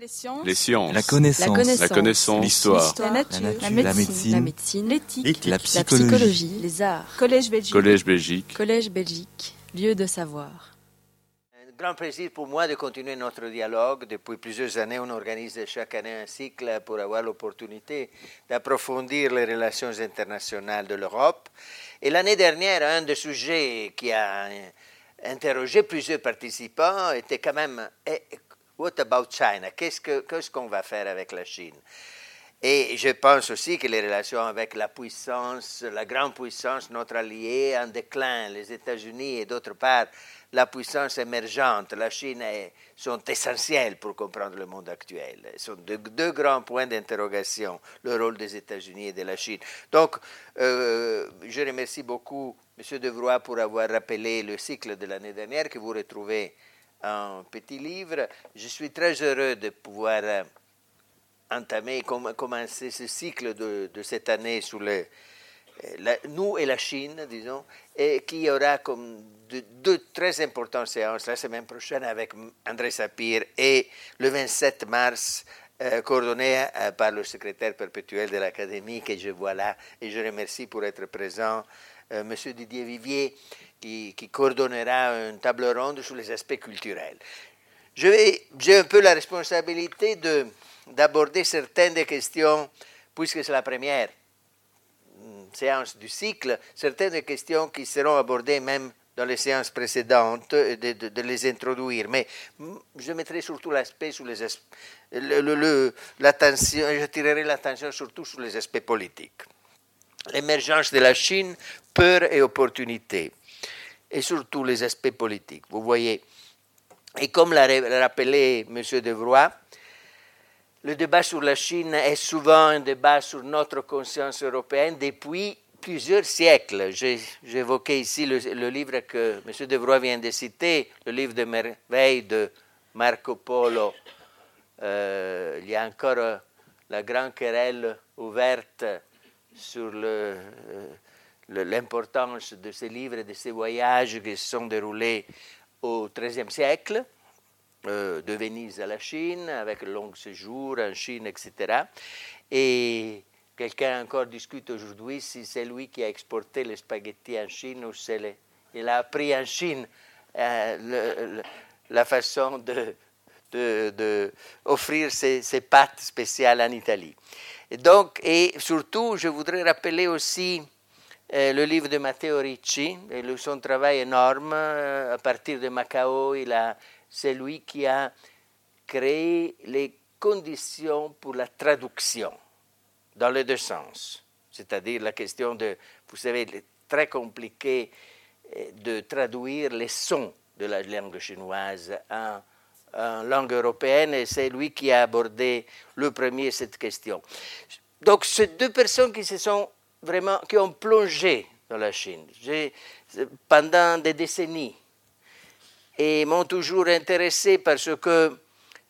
Les sciences. Les sciences. La connaissance. La connaissance. L'histoire. La nature. La nature. La La médecine. L'éthique. La La psychologie. psychologie. Les arts. Collège Belgique. Collège Belgique. Collège Belgique. Lieu de savoir. Un grand plaisir pour moi de continuer notre dialogue. Depuis plusieurs années, on organise chaque année un cycle pour avoir l'opportunité d'approfondir les relations internationales de l'Europe. Et l'année dernière, un des sujets qui a interrogé plusieurs participants était quand même eh, What about China? Qu'est-ce que- qu'est-ce qu'on va faire avec la Chine? Et je pense aussi que les relations avec la puissance, la grande puissance, notre allié en déclin, les États-Unis, et d'autre part, la puissance émergente, la Chine, sont essentielles pour comprendre le monde actuel. Ce sont deux, deux grands points d'interrogation, le rôle des États-Unis et de la Chine. Donc, euh, je remercie beaucoup M. Devroy pour avoir rappelé le cycle de l'année dernière que vous retrouvez en petit livre. Je suis très heureux de pouvoir euh, entamer, com- commencer ce cycle de, cette année sur le, euh, nous et la Chine, disons, et qui aura comme de- deux très importantes séances la semaine prochaine avec André Sapir et le 27 mars, euh, coordonné euh, par le secrétaire perpétuel de l'Académie que je vois là, et je remercie pour être présent euh, M. Didier Vivier, qui, coordonnera une table ronde sur les aspects culturels. Je J'ai un peu la responsabilité de- d'aborder certaines des questions, puisque c'est la première mm, séance du cycle, certaines des questions qui seront abordées même dans les séances précédentes, et de, de- les introduire. Mais mm, je mettrai surtout l'aspect sur les le- le- le- l'attention, j'attirerai l'attention surtout sur les aspects politiques. L'émergence de la Chine, peur et opportunité, et surtout les aspects politiques. Vous voyez, et comme l'a ra- rappelé M. Devroy, le débat sur la Chine est souvent un débat sur notre conscience européenne depuis plusieurs siècles. J'évoquais ici le, livre que M. Devroy vient de citer, le livre de merveille de Marco Polo. Euh, il y a encore euh, la grande querelle ouverte sur le, euh, l'importance de ces livres et de ces voyages qui se sont déroulés au XIIIe siècle, euh, de Venise à la Chine, avec le long séjour en Chine, etc. Et quelqu'un encore discute aujourd'hui si c'est lui qui a exporté les spaghettis en Chine ou c'est les- il a appris en Chine euh, le- le- la façon de, de, de offrir ces, ces pâtes spéciales en Italie. Et donc, et surtout, je voudrais rappeler aussi le livre de Matteo Ricci, et le- son travail énorme euh, à partir de Macao. Il a, c'est lui qui a créé les conditions pour la traduction dans les deux sens. C'est-à-dire la question de, vous savez, très compliqué de traduire les sons de la langue chinoise en, en langue européenne et c'est lui qui a abordé le premier cette question. Donc, ces deux personnes qui se sont vraiment, qui ont plongé dans la Chine pendant des décennies et m'ont toujours intéressé parce que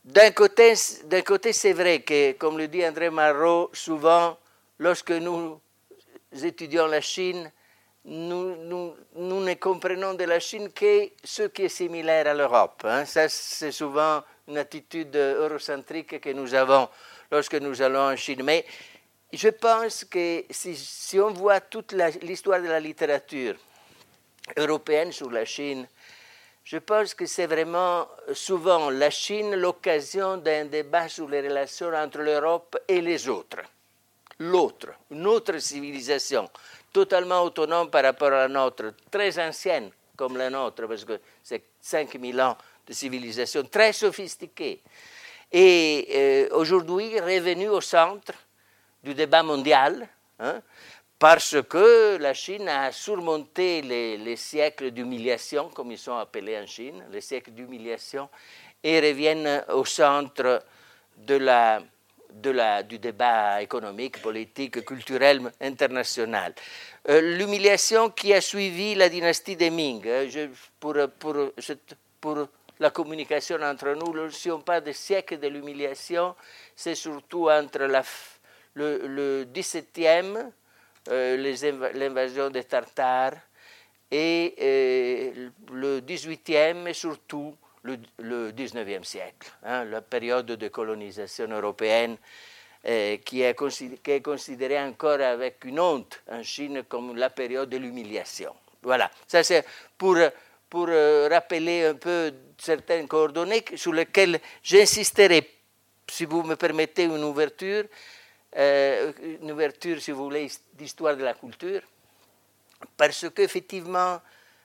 d'un côté, c'est vrai que, comme le dit André Marot, souvent, lorsque nous étudions la Chine, nous, nous, nous ne comprenons de la Chine que ce qui est similaire à l'Europe. hein. Ça, c'est souvent une attitude eurocentrique que nous avons lorsque nous allons en Chine. Mais je pense que si, on voit toute l'histoire de la littérature européenne sur la Chine, je pense que c'est vraiment souvent la Chine l'occasion d'un débat sur les relations entre l'Europe et les autres. L'autre, une autre civilisation, totalement autonome par rapport à la nôtre, très ancienne comme la nôtre, parce que c'est 5000 ans de civilisation, très sophistiquée. Et euh, aujourd'hui, revenu au centre du débat mondial, hein, parce que la Chine a surmonté les, les siècles d'humiliation, comme ils sont appelés en Chine, les siècles d'humiliation, et reviennent au centre de la, du débat économique, politique, culturel international. Euh, L'humiliation qui a suivi la dynastie des Ming, hein, pour, pour, pour la communication entre nous, si on parle de siècle de l'humiliation, c'est surtout entre la, le, le 17e, euh, l'invasion des Tartares, et euh, le 18e, et surtout le, le 19e siècle, hein, la période de colonisation européenne euh, qui, est qui, est considérée encore avec une honte en Chine comme la période de l'humiliation. Voilà, ça c'est pour, pour rappeler un peu certaines coordonnées sur lesquelles j'insisterai, si vous me permettez une ouverture, euh, une ouverture, si vous voulez, d'histoire de la culture, parce qu'effectivement,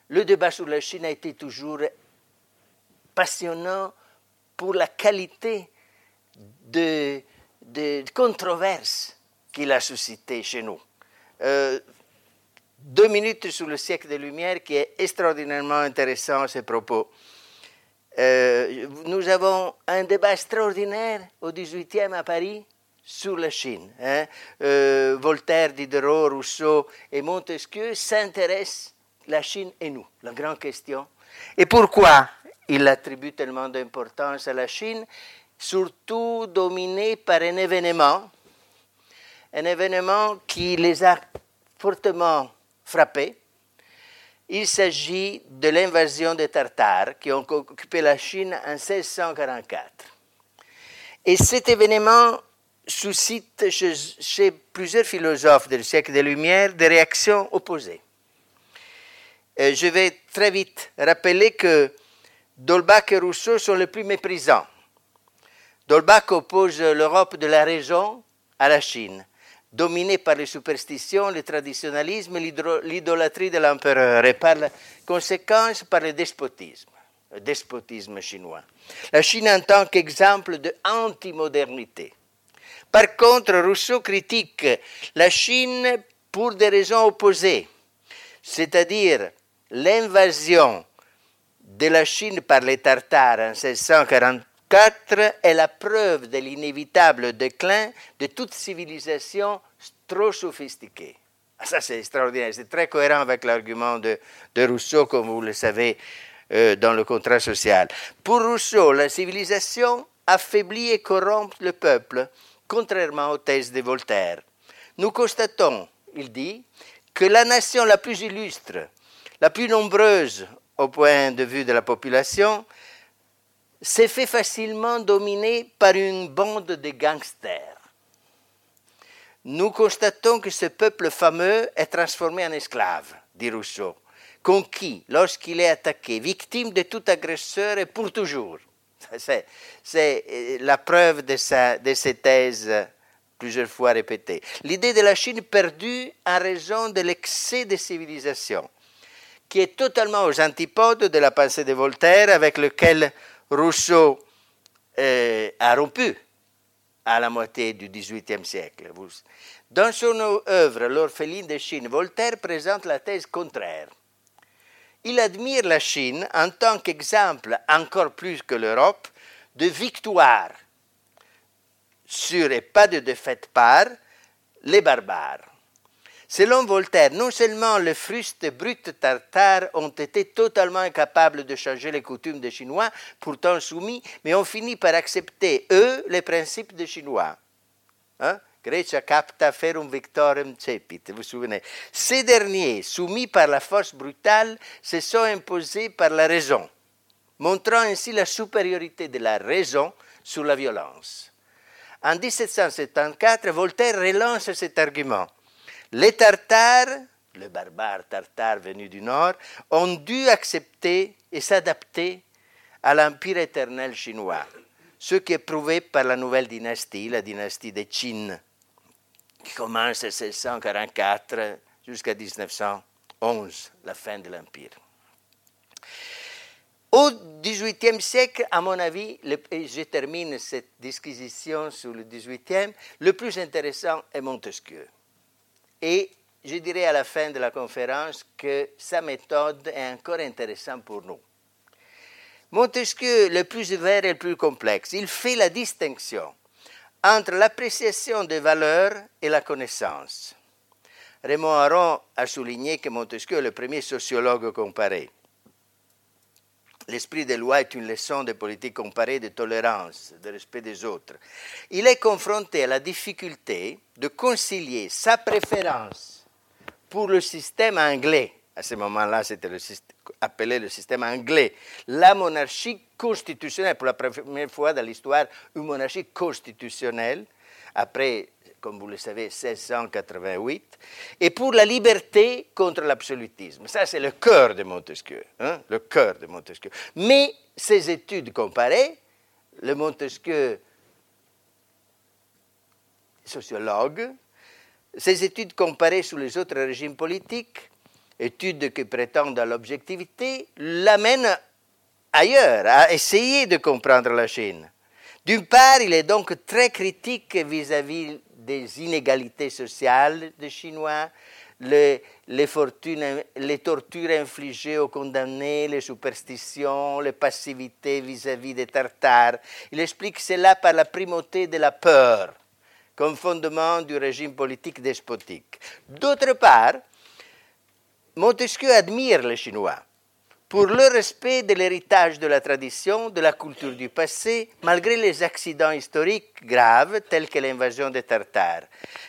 le débat sur la Chine a été toujours passionnant pour la qualité de, de controverses qu'il a suscité chez nous. Euh, deux minutes sur le siècle des Lumières qui est extraordinairement intéressant à ces propos. Euh, nous avons un débat extraordinaire au 18e à Paris sur la Chine. Hein. Euh, Voltaire, Diderot, Rousseau et Montesquieu s'intéressent la Chine et nous, la grande question. Et pourquoi il attribue tellement d'importance à la Chine? Surtout dominé par un événement, un événement qui les a fortement frappés. Il s'agit de l'invasion des Tartares qui ont occupé la Chine en 1644. Et cet événement suscite chez, plusieurs philosophes du siècle des Lumières des réactions opposées. Je vais très vite rappeler que Dolbach et Rousseau sont les plus méprisants. Dolbach oppose l'Europe de la région à la Chine, dominée par les superstitions, le traditionnalisme, l'idolâtrie de l'empereur et par conséquence par le despotisme, le despotisme chinois. La Chine en tant qu'exemple de anti-modernité. Par contre, Rousseau critique la Chine pour des raisons opposées, c'est-à-dire l'invasion de la Chine par les Tartares en 1644 est la preuve de l'inévitable déclin de toute civilisation trop sophistiquée. Ah, ça, c'est extraordinaire. C'est très cohérent avec l'argument de, Rousseau, comme vous le savez, euh, dans le contrat social. Pour Rousseau, la civilisation affaiblit et corrompt le peuple, contrairement aux thèses de Voltaire. Nous constatons, il dit, que la nation la plus illustre, la plus nombreuse au point de vue de la population, s'est fait facilement dominer par une bande de gangsters. Nous constatons que ce peuple fameux est transformé en esclave, dit Rousseau, conquis lorsqu'il est attaqué, victime de tout agresseur et pour toujours. C'est, euh, la preuve de, sa, de ces thèses plusieurs fois répétées. L'idée de la Chine perdue en raison de l'excès de civilisation qui est totalement aux antipodes de la pensée de Voltaire avec lequel Rousseau euh, a rompu à la moitié du XVIIIe siècle. Dans son œuvre L'orpheline de Chine, Voltaire présente la thèse contraire. Il admire la Chine en tant qu'exemple, encore plus que l'Europe, de victoire sur et pas de défaite par les barbares. Selon Voltaire, non seulement les frustes brutes tartares ont été totalement incapables de changer les coutumes des Chinois, pourtant soumis, mais ont fini par accepter, eux, les principes des Chinois. Hein? Grecia capta ferum victorem cepit, vous souvenez. Ces derniers, soumis par la force brutale, se sont imposés par la raison, montrant ainsi la supériorité de la raison sur la violence. En 1774, Voltaire relance cet argument. Les Tartares, les barbares tartares venus du nord, ont dû accepter et s'adapter à l'empire éternel chinois, ce qui est prouvé par la nouvelle dynastie, la dynastie des Qin, qui commence en 1644 jusqu'à 1911, la fin de l'empire. Au XVIIIe siècle, à mon avis, et je termine cette disquisition sur le XVIIIe, le plus intéressant est Montesquieu. Et je dirais à la fin de la conférence que sa méthode est encore intéressante pour nous. Montesquieu, le plus ouvert et le plus complexe, il fait la distinction entre l'appréciation des valeurs et la connaissance. Raymond Aron a souligné que Montesquieu est le premier sociologue comparé. L'esprit des lois est une leçon de politique comparée de tolérance, de respect des autres. Il est confronté à la difficulté de concilier sa préférence pour le système anglais, à ce moment-là c'était le appelé le système anglais, la monarchie constitutionnelle, pour la première fois dans l'histoire, une monarchie constitutionnelle, après, comme vous le savez, 1688, et pour la liberté contre l'absolutisme. Ça, c'est le cœur de Montesquieu, hein, le cœur de Montesquieu. Mais ces études comparées, le Montesquieu sociologue, ces études comparées sur les autres régimes politiques, études qui prétendent à l'objectivité, l'amènent ailleurs, à essayer de comprendre la Chine. D'une part, il est donc très critique vis-à-vis des inégalités sociales des Chinois, les tortures infligées aux condamnés, les superstitions, les passivités vis-à-vis des Tartares. Il explique cela par la primauté de la peur comme fondement du régime politique despotique. D'autre part, Montesquieu admire les Chinois pour le respect de l'héritage de la tradition, de la culture du passé, malgré les accidents historiques graves tels que l'invasion des Tartares.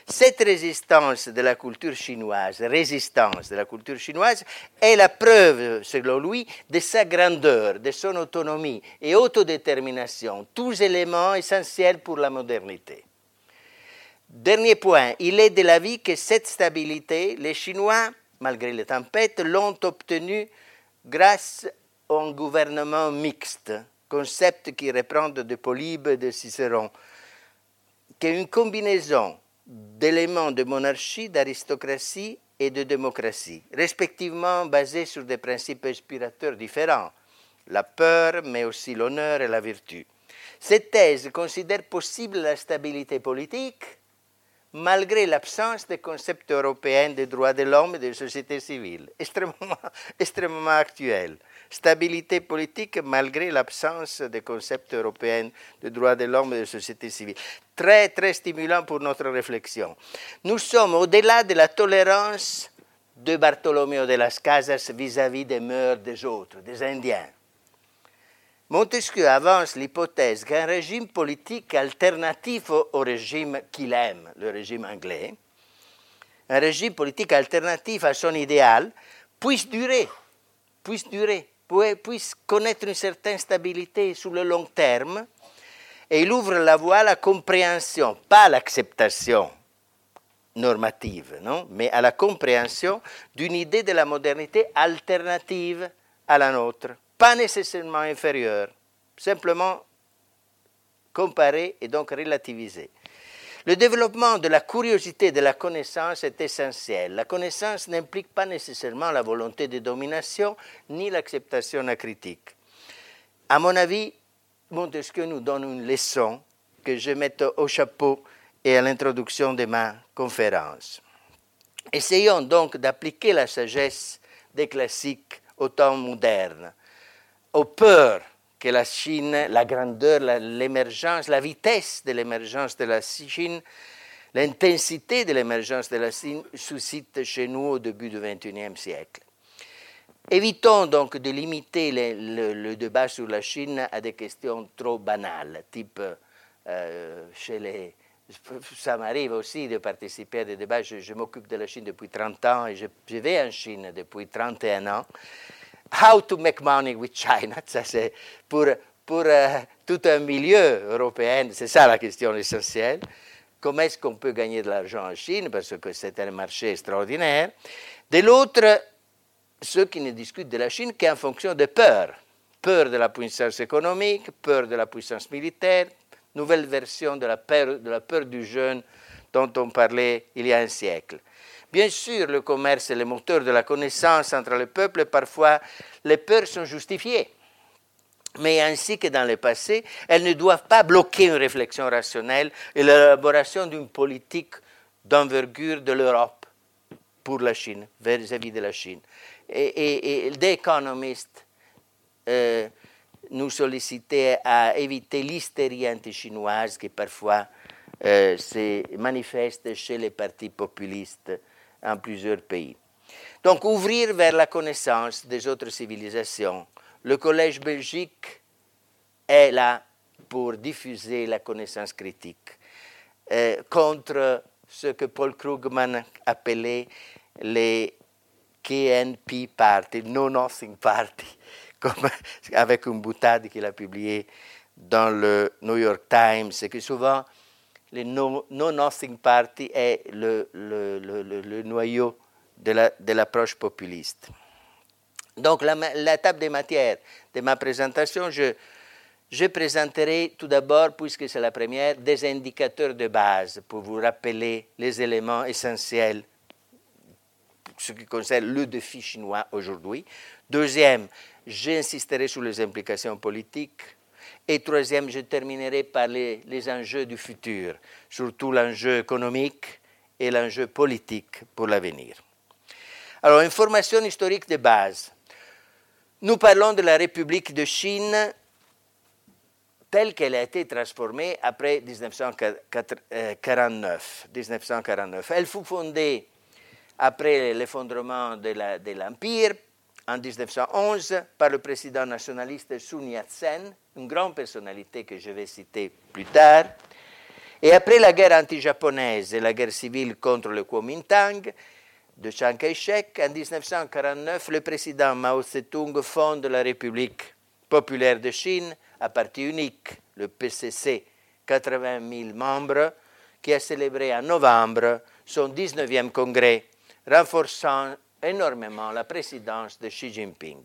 Cette résistance de la culture chinoise, résistance de la culture chinoise, est la preuve, selon lui, de sa grandeur, de son autonomie et autodétermination, tous éléments essentiels pour la modernité. Dernier point, il est de l'avis que cette stabilité, les Chinois, malgré les tempêtes, l'ont obtenue grâce à un gouvernement mixte, concept qui reprend de Polybe et de Cicéron, qui est une combinaison d'éléments de monarchie, d'aristocratie et de démocratie, respectivement basés sur des principes inspirateurs différents, la peur, mais aussi l'honneur et la vertu. Cette thèse considère possible la stabilité politique, malgré l'absence de concept européen des droits de l'homme et des sociétés civiles, extrêmement, extrêmement actuel. Stabilité politique malgré l'absence de concept européen des droits de l'homme et des sociétés civiles. Très, très stimulant pour notre réflexion. Nous sommes au-delà de la tolérance de Bartolomeo de las Casas vis-à-vis -vis des mœurs des autres, des Indiens. Montesquieu avance l'hypothèse qu'un régime politique alternatif au, régime qu'il aime, le régime anglais, un régime politique alternatif à son idéal, puisse durer, puisse connaître une certaine stabilité sur le long terme, et il ouvre la voie à la compréhension, pas à l'acceptation normative, non mais à la compréhension d'une idée de la modernité alternative à la nôtre pas nécessairement inférieur, simplement comparé et donc relativisé. Le développement de la curiosité de la connaissance est essentiel. La connaissance n'implique pas nécessairement la volonté de domination ni l'acceptation critique. À mon avis, Montesquieu nous donne une leçon que je mette au chapeau et à l'introduction de ma conférence. Essayons donc d'appliquer la sagesse des classiques au temps moderne aux peurs que la Chine, la grandeur, l'émergence, la, vitesse de l'émergence de la Chine, l'intensité de l'émergence de la Chine suscite chez nous au début du XXIe siècle. Évitons donc de limiter le, débat sur la Chine à des questions trop banales, type euh, chez les... Ça m'arrive aussi de participer à des débats. Je, m'occupe de la Chine depuis 30 ans et je, je vais en Chine depuis 31 ans. How to make money with China, ça c'est pour, pour euh, tout un milieu européen, c'est ça la question essentielle. Comment est-ce qu'on peut gagner de l'argent en Chine, parce que c'est un marché extraordinaire. De l'autre, ceux qui ne discutent de la Chine qu'en fonction de peur. Peur de la puissance économique, peur de la puissance militaire, nouvelle version de la peur, de la peur du jeune dont on parlait il y a un siècle. Bien sûr, le commerce est le moteur de la connaissance entre les peuples et parfois les peurs sont justifiées. Mais ainsi que dans le passé, elles ne doivent pas bloquer une réflexion rationnelle et l'élaboration d'une politique d'envergure de l'Europe pour la Chine, vis-à-vis de la Chine. Et, des économistes euh, nous sollicitaient à éviter l'hystérie anti-chinoise qui parfois euh, se manifeste chez les partis populistes en plusieurs pays. Donc ouvrir vers la connaissance des autres civilisations. Le Collège belgique est là pour diffuser la connaissance critique euh, contre ce que Paul Krugman appelait les KNP Party, No Nothing Party, comme avec une boutade qu'il a publiée dans le New York Times, c'est que souvent, le No, Nothing Party est le noyau de l'approche populiste. Donc, la, table des matières de ma présentation, je, je présenterai tout d'abord, puisque c'est la première, des indicateurs de base pour vous rappeler les éléments essentiels ce qui concerne le défi chinois aujourd'hui. Deuxième, j'insisterai sur les implications politiques. Et troisième, je terminerai par les, enjeux du futur, surtout l'enjeu économique et l'enjeu politique pour l'avenir. Alors, information historique de base. Nous parlons de la République de Chine telle qu'elle a été transformée après 1949. 1949. Elle fut fondée après l'effondrement de l'Empire en 1911 par le président nationaliste Sun Yat-sen, une grande personnalité que je vais citer plus tard. Et après la guerre anti-japonaise et la guerre civile contre le Kuomintang de Chiang Kai-shek, en 1949, le président Mao Zedong fonde la République populaire de Chine à parti unique, le PCC, 80 000 membres, qui a célébré en novembre son 19e congrès renforçant énormément la présidence de Xi Jinping.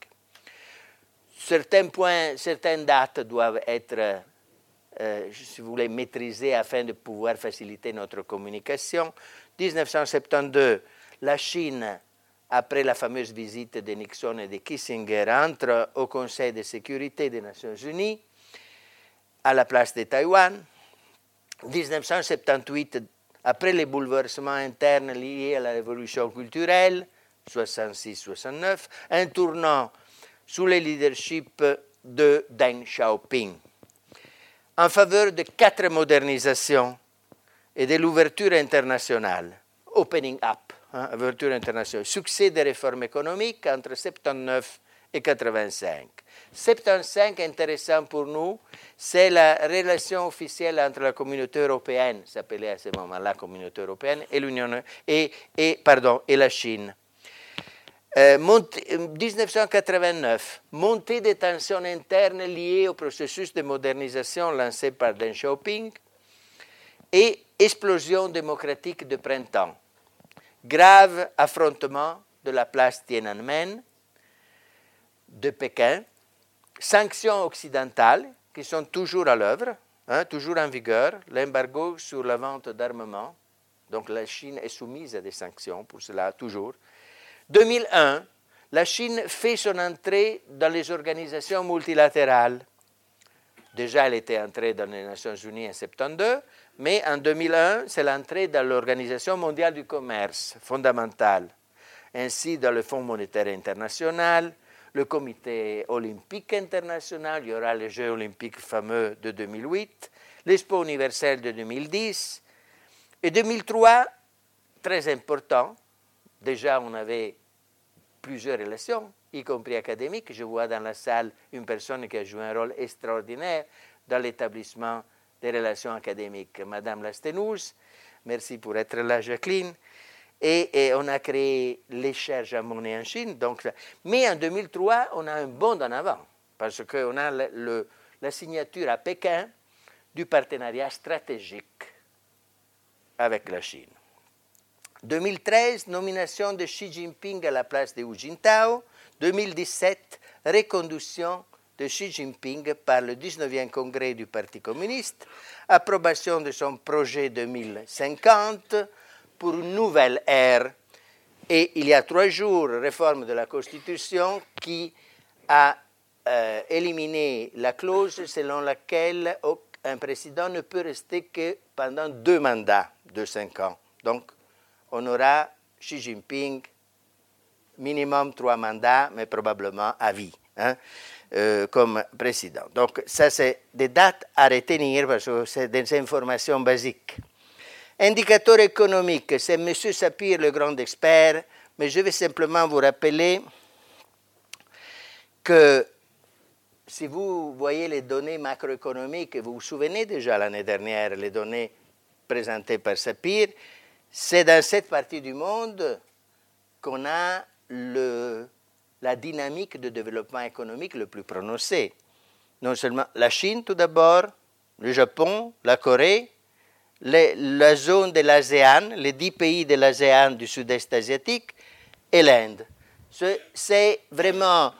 Certains points, certaines dates doivent être, euh, si vous voulez, maîtrisées afin de pouvoir faciliter notre communication. 1972, la Chine, après la fameuse visite de Nixon et de Kissinger, entre au Conseil de sécurité des Nations Unies à la place de Taïwan. 1978, après les bouleversements internes liés à la révolution culturelle, 66-69, un tournant sous le leadership de Deng Xiaoping en faveur de quatre modernisations et de l'ouverture internationale, opening up, hein, ouverture internationale, succès des réformes économiques entre 79 et 85. 75 intéressant pour nous, c'est la relation officielle entre la communauté européenne, s'appelait à ce moment la communauté européenne, pardon, et la Chine. Euh, 1989, montée des tensions internes liées au processus de modernisation lancé par Deng Xiaoping et explosion démocratique de printemps. Grave affrontement de la place Tiananmen de Pékin, sanctions occidentales qui sont toujours à l'œuvre, hein, toujours en vigueur, l'embargo sur la vente d'armement, donc la Chine est soumise à des sanctions pour cela, toujours. 2001, la Chine fait son entrée dans les organisations multilatérales. Déjà, elle était entrée dans les Nations Unies en 72, mais en 2001, c'est l'entrée dans l'Organisation mondiale du commerce fondamentale, ainsi dans le Fonds monétaire international, le comité olympique international, il y aura les Jeux olympiques fameux de 2008, l'Expo universelle de 2010, et 2003, très important, déjà on avait plusieurs relations, y compris académiques. Je vois dans la salle une personne qui a joué un rôle extraordinaire dans l'établissement des relations académiques, Madame Lastenous. Merci pour être là, Jacqueline. Et, on a créé les chaires monnaie en Chine. Donc, mais en 2003, on a un bond en avant, parce qu'on a la signature à Pékin du partenariat stratégique avec la Chine. 2013, nomination de Xi Jinping à la place de Hu Jintao. 2017, reconduction de Xi Jinping par le 19e congrès du Parti communiste. Approbation de son projet 2050 pour une nouvelle ère. Et il y a trois jours, réforme de la Constitution qui a euh, éliminé la clause selon laquelle un président ne peut rester que pendant deux mandats de cinq ans. Donc, on aura Xi Jinping minimum trois mandats, mais probablement à vie, hein, euh, comme président. Donc, ça, c'est des dates à retenir parce que c'est des informations basiques. Indicateur économique, c'est M. Sapir le grand expert, mais je vais simplement vous rappeler que si vous voyez les données macroéconomiques, vous vous souvenez déjà l'année dernière les données présentées par Sapir, c'est dans cette partie du monde qu'on a la dynamique de développement économique le plus prononcée. Non seulement la Chine tout d'abord, le Japon, la Corée, la zone de l'ASEAN, les dix pays de l'ASEAN du sud-est asiatique et l'Inde. C'est vraiment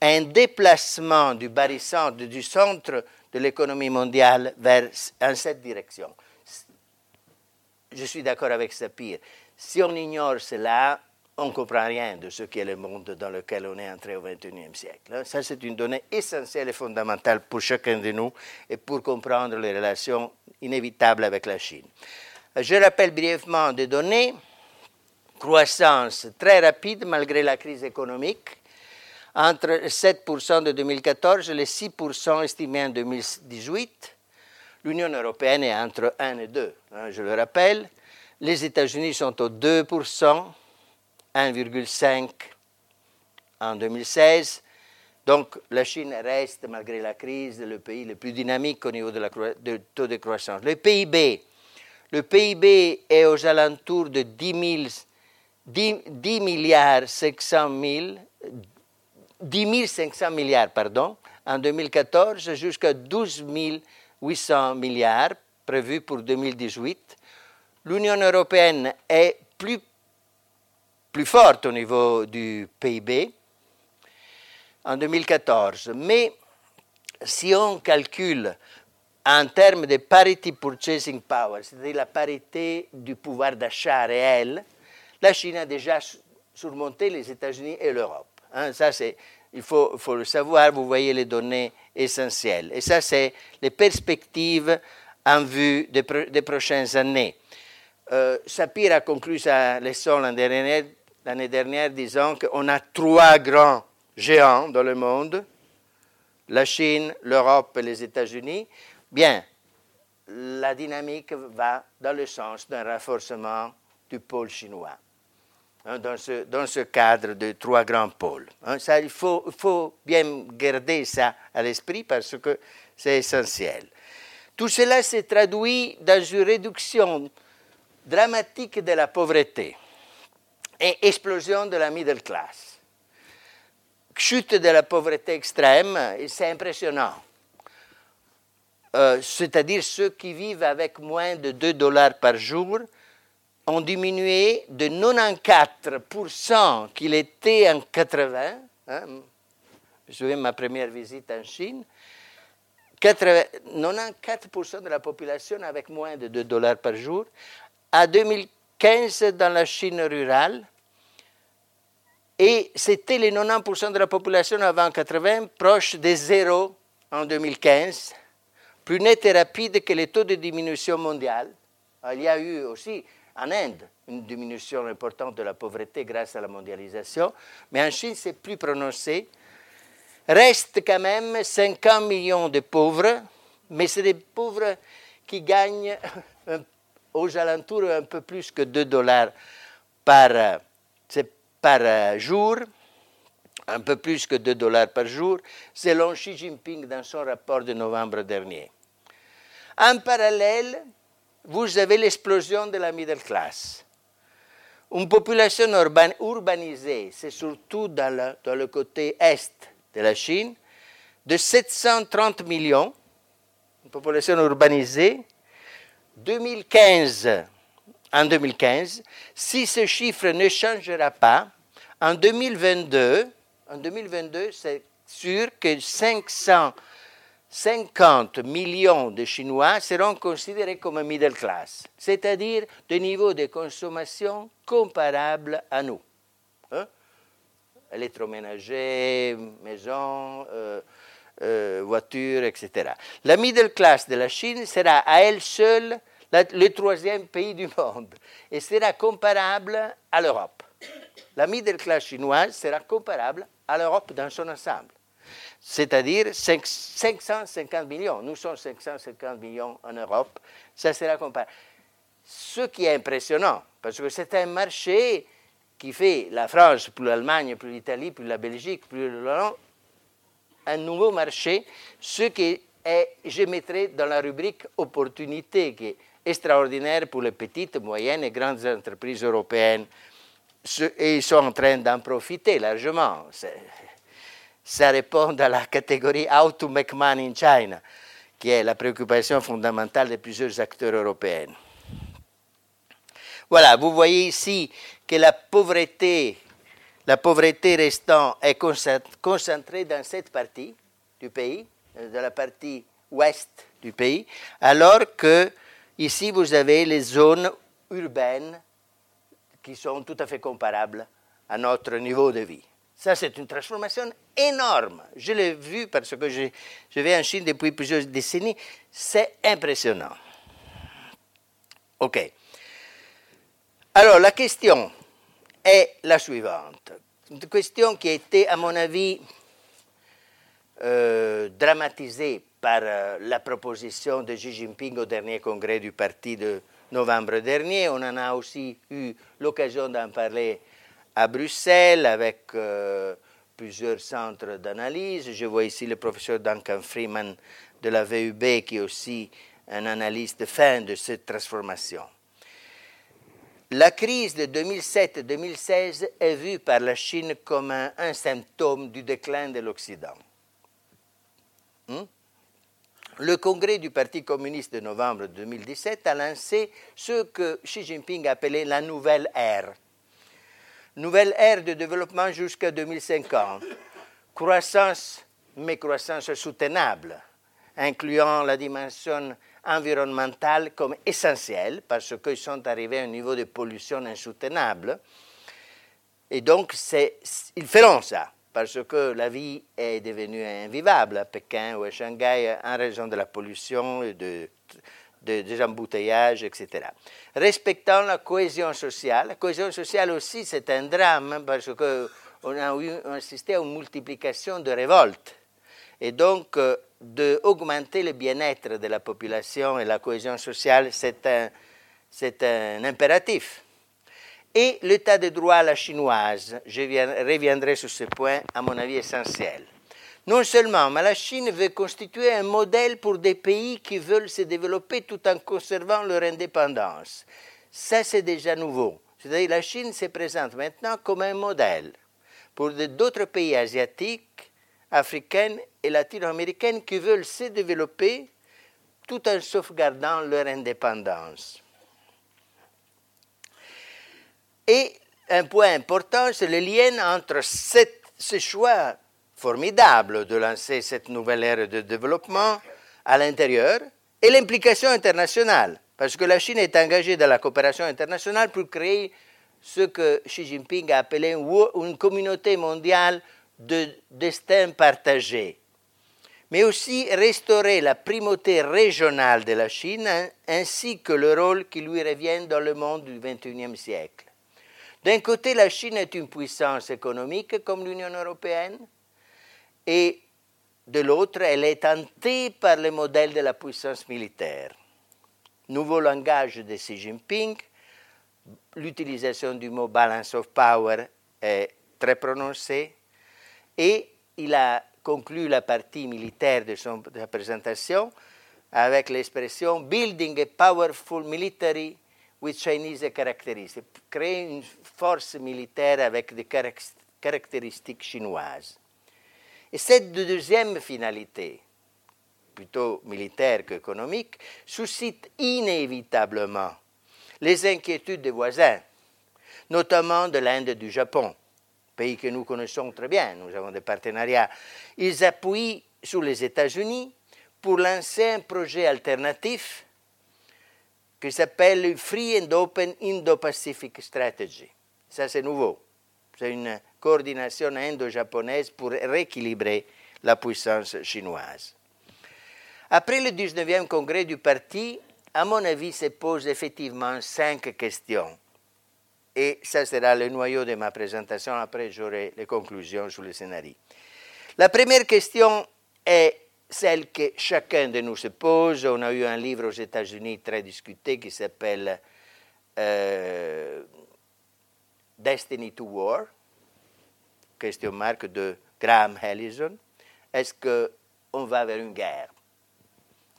un déplacement du barycentre, du centre de l'économie mondiale vers en cette direction. Je suis d'accord avec Sapir. Si on ignore cela, on ne comprend rien de ce qu'est le monde dans lequel on est entré au XXIe siècle. Hein. Ça, c'est une donnée essentielle et fondamentale pour chacun de nous et pour comprendre les relations inévitables avec la Chine. Je rappelle brièvement des données. Croissance très rapide malgré la crise économique, entre 7% de 2014 et les 6% estimés en 2018. L'Union européenne est entre 1 et 2, hein, je le rappelle. Les États-Unis sont au 2%. 1,5 en 2016. Donc la Chine reste, malgré la crise, le pays le plus dynamique au niveau de taux de croissance. Le PIB, le PIB est aux alentours de 10, 10, milliards 500 10 500 milliards pardon, en 2014 jusqu'à 12 800 milliards prévus pour 2018. L'Union européenne est plus plus forte au niveau du PIB en 2014. Mais si on calcule en termes de parity purchasing power, c'est-à-dire la parité du pouvoir d'achat réel, la Chine a déjà surmonté les États-Unis et l'Europe. Hein. ça, c'est, il faut, le savoir, vous voyez les données essentielles. Et ça, c'est les perspectives en vue des, prochaines années. Euh, Sapir a conclu sa leçon l'année dernière dernière disant qu'on a trois grands géants dans le monde, la Chine, l'Europe et les États-Unis, bien, la dynamique va dans le sens d'un renforcement du pôle chinois, hein, dans, ce, cadre de trois grands pôles. Hein. ça, il faut, il faut bien garder ça à l'esprit parce que c'est essentiel. Tout cela s'est traduit dans une réduction dramatique de la pauvreté et explosion de la middle class. Chute de la pauvreté extrême, c'est impressionnant. Euh, c'est-à-dire ceux qui vivent avec moins de 2 dollars par jour ont diminué de 94% qu'il était en 80. Hein, je me souviens ma première visite en Chine. 94% de la population avec moins de 2 dollars par jour. À 2000 15 dans la Chine rurale. Et c'était les 90% de la population avant 80, proche de zéro en 2015, plus net et rapide que les taux de diminution mondiale. Il y a eu aussi en Inde une diminution importante de la pauvreté grâce à la mondialisation, mais en Chine c'est plus prononcé. Reste quand même 50 millions de pauvres, mais c'est des pauvres qui gagnent aux alentours un peu plus que 2 dollars par, par euh, jour, un peu plus que 2 dollars par jour, selon Xi Jinping dans son rapport de novembre dernier. En parallèle, vous avez l'explosion de la middle class. Une population urbanisée, c'est surtout dans le, dans le côté est de la Chine, de 730 millions, une population urbanisée, 2015, en 2015, si ce chiffre ne changera pas, en 2022, en 2022 c'est sûr que 550 millions de Chinois seront considérés comme middle class, c'est-à-dire de niveau de consommation comparable à nous. Hein? Électroménager, maison, euh, euh, voitures, etc. La middle class de la Chine sera à elle seule le troisième pays du monde et sera comparable à l'Europe. La middle class chinoise sera comparable à l'Europe dans son ensemble, c'est-à-dire 550 millions. Nous sommes 550 millions en Europe, ça sera comparable. Ce qui est impressionnant, parce que c'est un marché qui fait la France, plus l'Allemagne, plus l'Italie, plus la Belgique, plus l'Hollande, un nouveau marché, ce qui est, je mettrai dans la rubrique opportunité, qui est extraordinaire pour les petites, moyennes et grandes entreprises européennes. et ils sont en train d'en profiter largement. Ça répond à la catégorie How to make money in China, qui est la préoccupation fondamentale de plusieurs acteurs européens. Voilà, vous voyez ici que la pauvreté, la pauvreté restant est concentrée dans cette partie du pays, euh, dans la partie ouest du pays, alors que ici vous avez les zones urbaines qui sont tout à fait comparables à notre niveau de vie. Ça, c'est une transformation énorme. Je l'ai vu parce que je, vais en Chine depuis plusieurs décennies. C'est impressionnant. OK. Alors, la question est la suivante. Une question qui a été, à mon avis, euh, dramatisée par euh, la proposition de Xi Jinping au dernier congrès du parti de novembre dernier. On en a aussi eu l'occasion d'en parler à Bruxelles avec euh, plusieurs centres d'analyse. Je vois ici le professeur Duncan Freeman de la VUB qui est aussi un analyste fin de cette transformation. La crise de 2007-2016 est vue par la Chine comme un, symptôme du déclin de l'Occident. Hmm? Le congrès du Parti communiste de novembre 2017 a lancé ce que Xi Jinping appelait la nouvelle ère nouvelle ère de développement jusqu'à 2050, croissance, mais croissance soutenable, incluant la dimension environnementale comme essentielle, parce qu'ils sont arrivés à un niveau de pollution insoutenable. Et donc, ils feront ça, parce que la vie est devenue invivable à Pékin ou à Shanghai en raison de la pollution et de des embouteillages, etc. Respectant la cohésion sociale. La cohésion sociale aussi, c'est un drame hein, parce qu'on a eu, assisté à une multiplication de révoltes. Et donc, euh, d'augmenter le bien-être de la population et la cohésion sociale, c'est un, c'est un impératif. Et l'état de droit à la chinoise, je reviendrai sur ce point, à mon avis, essentiel. Non seulement, mais la Chine veut constituer un modèle pour des pays qui veulent se développer tout en conservant leur indépendance. Ça, c'est déjà nouveau. C'est-à-dire la Chine se présente maintenant comme un modèle pour d'autres pays asiatiques, africains et latino-américains qui veulent se développer tout en sauvegardant leur indépendance. Et un point important, c'est le lien entre ce choix formidable de lancer cette nouvelle ère de développement à l'intérieur et l'implication internationale, parce que la Chine est engagée dans la coopération internationale pour créer ce que Xi Jinping a appelé une communauté mondiale de destin partagé, mais aussi restaurer la primauté régionale de la Chine ainsi que le rôle qui lui revient dans le monde du XXIe siècle. D'un côté, la Chine est une puissance économique comme l'Union européenne, et de l'autre, elle est tentée par le modèle de la puissance militaire. Nouveau langage de Xi Jinping, l'utilisation du mot balance of power est très prononcée et il a conclu la partie militaire de son présentation avec l'expression Building a powerful military with Chinese characteristics, créer une force militaire avec des caractéristiques chinoises. Et cette deuxième finalité, plutôt militaire qu'économique, suscite inévitablement les inquiétudes des voisins, notamment de l'Inde et du Japon, pays que nous connaissons très bien, nous avons des partenariats. Ils appuient sur les États-Unis pour lancer un projet alternatif qui s'appelle Free and Open Indo-Pacific Strategy. Ça, c'est nouveau. C'est une coordination indo-japonaise pour rééquilibrer la puissance chinoise. Après le 19e congrès du parti, à mon avis, se posent effectivement cinq questions. Et ça sera le noyau de ma présentation. Après, j'aurai les conclusions sur le scénario. La première question est celle que chacun de nous se pose. On a eu un livre aux États-Unis très discuté qui s'appelle euh, Destiny to War question marque de Graham Allison, est-ce qu'on va vers une guerre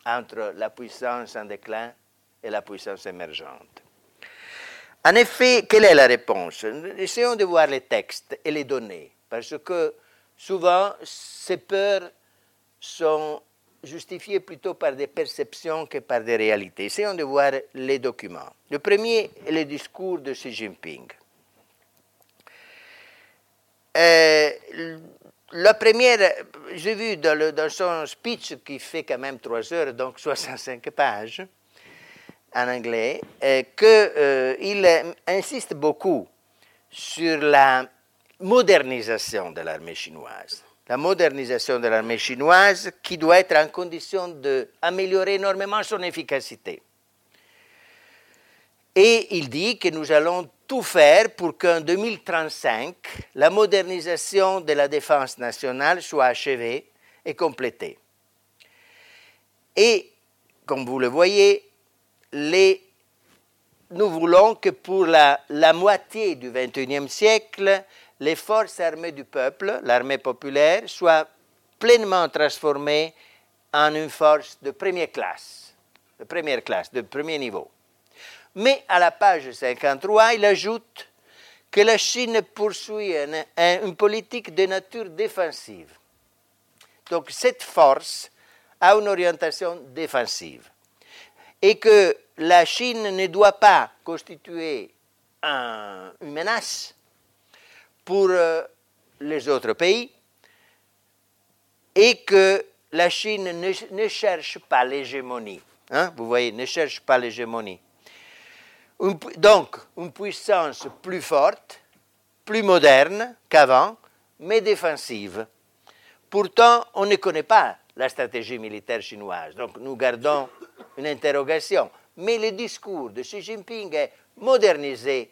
entre la puissance en déclin et la puissance émergente? En effet, quelle est la réponse? Essayons de voir les textes et les données, parce que souvent, ces peurs sont justifiées plutôt par des perceptions que par des réalités. Essayons de voir les documents. Le premier est le discours de Xi Jinping. Euh, la première, j'ai vu dans, son speech qui fait quand même trois heures, donc 65 pages en anglais, euh, qu'il euh, insiste beaucoup sur la modernisation de l'armée chinoise. La modernisation de l'armée chinoise qui doit être en condition d'améliorer énormément son efficacité. Et il dit que nous allons tout faire pour qu'en 2035, la modernisation de la défense nationale soit achevée et complétée. Et, comme vous le voyez, nous voulons que pour la, la moitié du XXIe siècle, les forces armées du peuple, l'armée populaire, soient pleinement transformées en une force de première classe, de première classe, de premier niveau. Mais à la page 53, il ajoute que la Chine poursuit une, politique de nature défensive. Donc cette force a une orientation défensive. Et que la Chine ne doit pas constituer une menace pour euh, les autres pays et que la Chine ne, cherche pas l'hégémonie. Hein? Vous voyez, ne cherche pas l'hégémonie donc, une puissance plus forte, plus moderne qu'avant, mais défensive. Pourtant, on ne connaît pas la stratégie militaire chinoise, donc nous gardons une interrogation. Mais le discours de Xi Jinping est modernisé,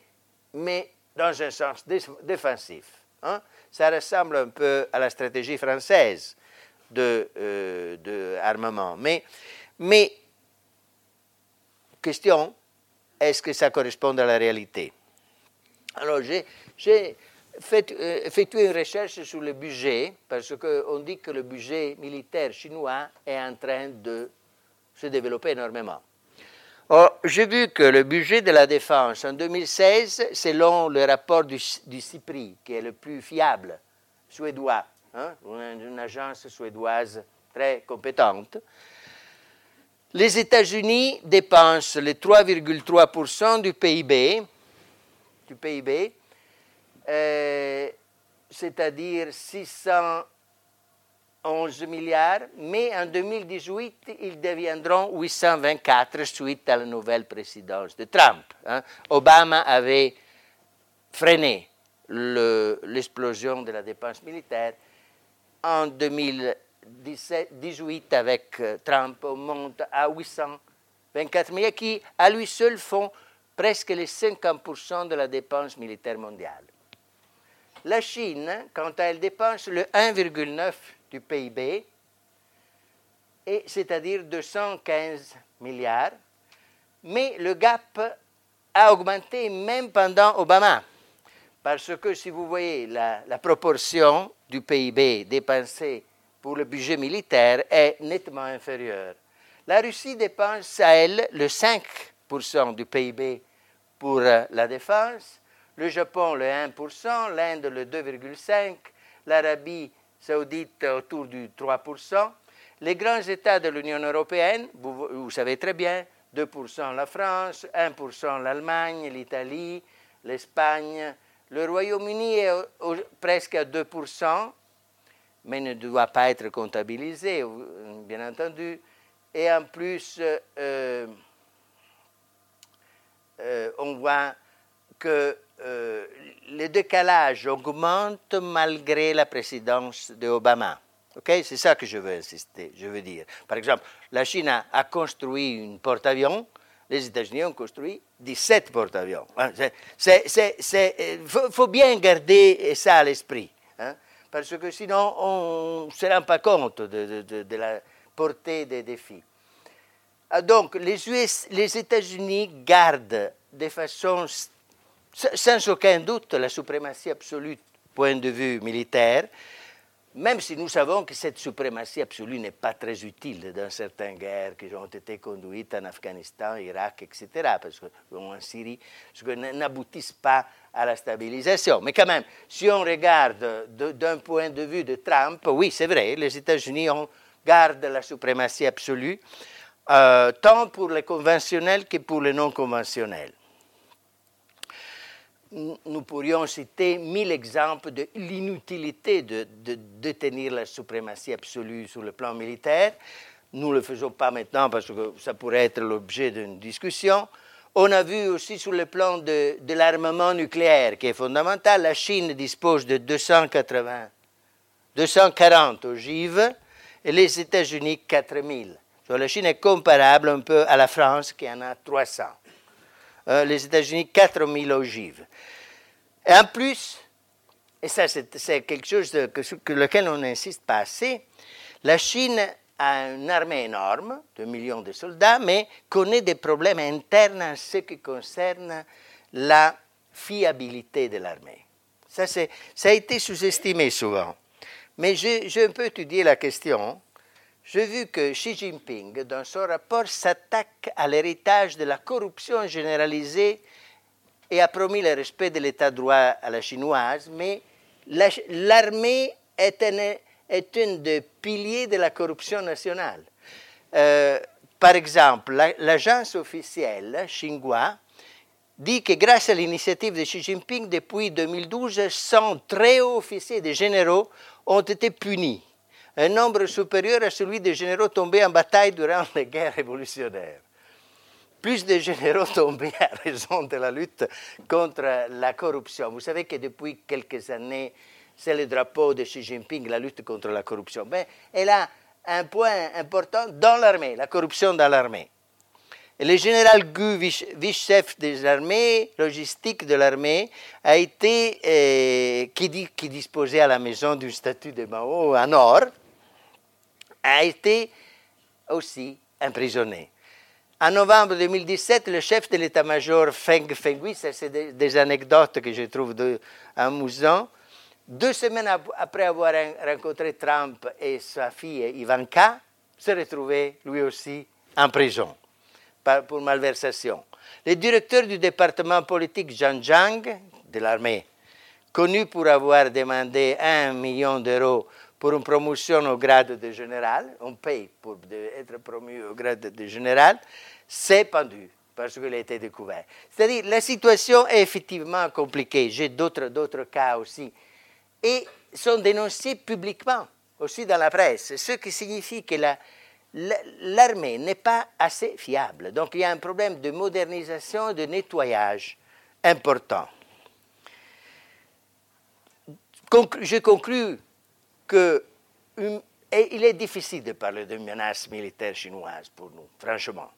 mais dans un sens défensif. Hein. Ça ressemble un peu à la stratégie française de, euh, Mais, mais, question, est-ce que ça correspond à la réalité? Alors, j'ai euh, effectué une recherche sur le budget, parce qu'on dit que le budget militaire chinois est en train de se développer énormément. J'ai vu que le budget de la défense en 2016, selon le rapport du, CIPRI, qui est le plus fiable, suédois, hein, une agence suédoise très compétente, les États-Unis dépensent les 3,3% du PIB, du PIB euh, c'est-à-dire 611 milliards, mais en 2018, ils deviendront 824 suite à la nouvelle présidence de Trump. Hein. Obama avait freiné l'explosion de la dépense militaire en 2018. 18 avec euh, Trump, on monte à 824 milliards qui, à lui seul, font presque les 50% de la dépense militaire mondiale. La Chine, quant à elle, dépense le 1,9 du PIB, c'est-à-dire 215 milliards, mais le gap a augmenté même pendant Obama, parce que si vous voyez la, la proportion du PIB dépensé pour le budget militaire est nettement inférieur. La Russie dépense à elle le 5% du PIB pour euh, la défense, le Japon le 1%, l'Inde le 2,5%, l'Arabie saoudite autour du 3%. Les grands États de l'Union européenne, vous, vous, savez très bien, 2% la France, 1% l'Allemagne, l'Italie, l'Espagne. Le Royaume-Uni est presque à 2%, mais ne doit pas être comptabilisé, bien entendu. Et en plus, euh, euh, on voit que euh, le décalage augmente malgré la présidence d'Obama. Okay? C'est ça que je veux insister, je veux dire. Par exemple, la Chine a, construit une porte-avions, les États-Unis ont construit 17 porte-avions. Il faut, bien garder ça à l'esprit. Hein? Parce que sinon on ne se rend pas compte de, la portée des défis. Ah, donc les, les États-Unis gardent de façon sans aucun doute la suprématie absolue point de vue militaire, même si nous savons que cette suprématie absolue n'est pas très utile dans certaines guerres qui ont été conduites en Afghanistan, Irak, etc., parce que, ou en Syrie, parce que n'aboutissent pas à la stabilisation. Mais quand même, si on regarde d'un point de vue de Trump, oui, c'est vrai, les États-Unis gardent la suprématie absolue, euh, tant pour les conventionnels que pour les non conventionnels nous pourrions citer mille exemples de l'inutilité de, de, tenir la suprématie absolue sur le plan militaire. Nous ne le faisons pas maintenant parce que ça pourrait être l'objet d'une discussion. On a vu aussi sur le plan de, de l'armement nucléaire qui est fondamental. La Chine dispose de 280, 240 ogives et les États-Unis 4000. La Chine est comparable un peu à la France qui en a 300. Euh, les États-Unis 4000 ogives. Et en plus, et ça c'est quelque chose sur lequel on n'insiste pas assez, la Chine a une armée énorme, de millions de soldats, mais connaît des problèmes internes en ce qui concerne la fiabilité de l'armée. Ça, ça a été sous-estimé souvent. Mais j'ai un peu étudié la question j'ai vu que Xi Jinping, dans son rapport, s'attaque à l'héritage de la corruption généralisée et a promis le respect de l'état de droit à la chinoise, mais l'armée est un, des piliers de la corruption nationale. Euh, par exemple, l'agence officielle Xinhua dit que grâce à l'initiative de Xi Jinping, depuis 2012, 100 très hauts officiers de généraux ont été punis un nombre supérieur à celui des généraux tombés en bataille durant les guerres révolutionnaires. Plus de généraux tombés à raison de la lutte contre la corruption. Vous savez que depuis quelques années, c'est le drapeau de Xi Jinping, la lutte contre la corruption. Mais elle a un point important dans l'armée, la corruption dans l'armée. Le général Gu, vice-chef des armées, logistique de l'armée, a été, euh, qui, dit, qui disposait à la maison du statut de Mao à Nord, a été aussi emprisonné. En novembre 2017, le chef de l'état-major Feng Fenghui, c'est des, anecdotes que je trouve amusantes, deux semaines après avoir rencontré Trump et sa fille Ivanka, se retrouvait lui aussi en prison pour malversation. Le directeur du département politique Zhang Zhang de l'armée, connu pour avoir demandé un million d'euros pour une promotion au grade de général, on paye pour être promu au grade de général, s'est pendu parce qu'il a été découvert. C'est-à-dire, la situation est effectivement compliquée. J'ai d'autres, d'autres cas aussi. Et sont dénoncés publiquement, aussi dans la presse, ce qui signifie que la, l'armée n'est pas assez fiable. Donc il y a un problème de modernisation, de nettoyage important. Je conclus que il est difficile de parler de menace militaire chinoise pour nous, franchement.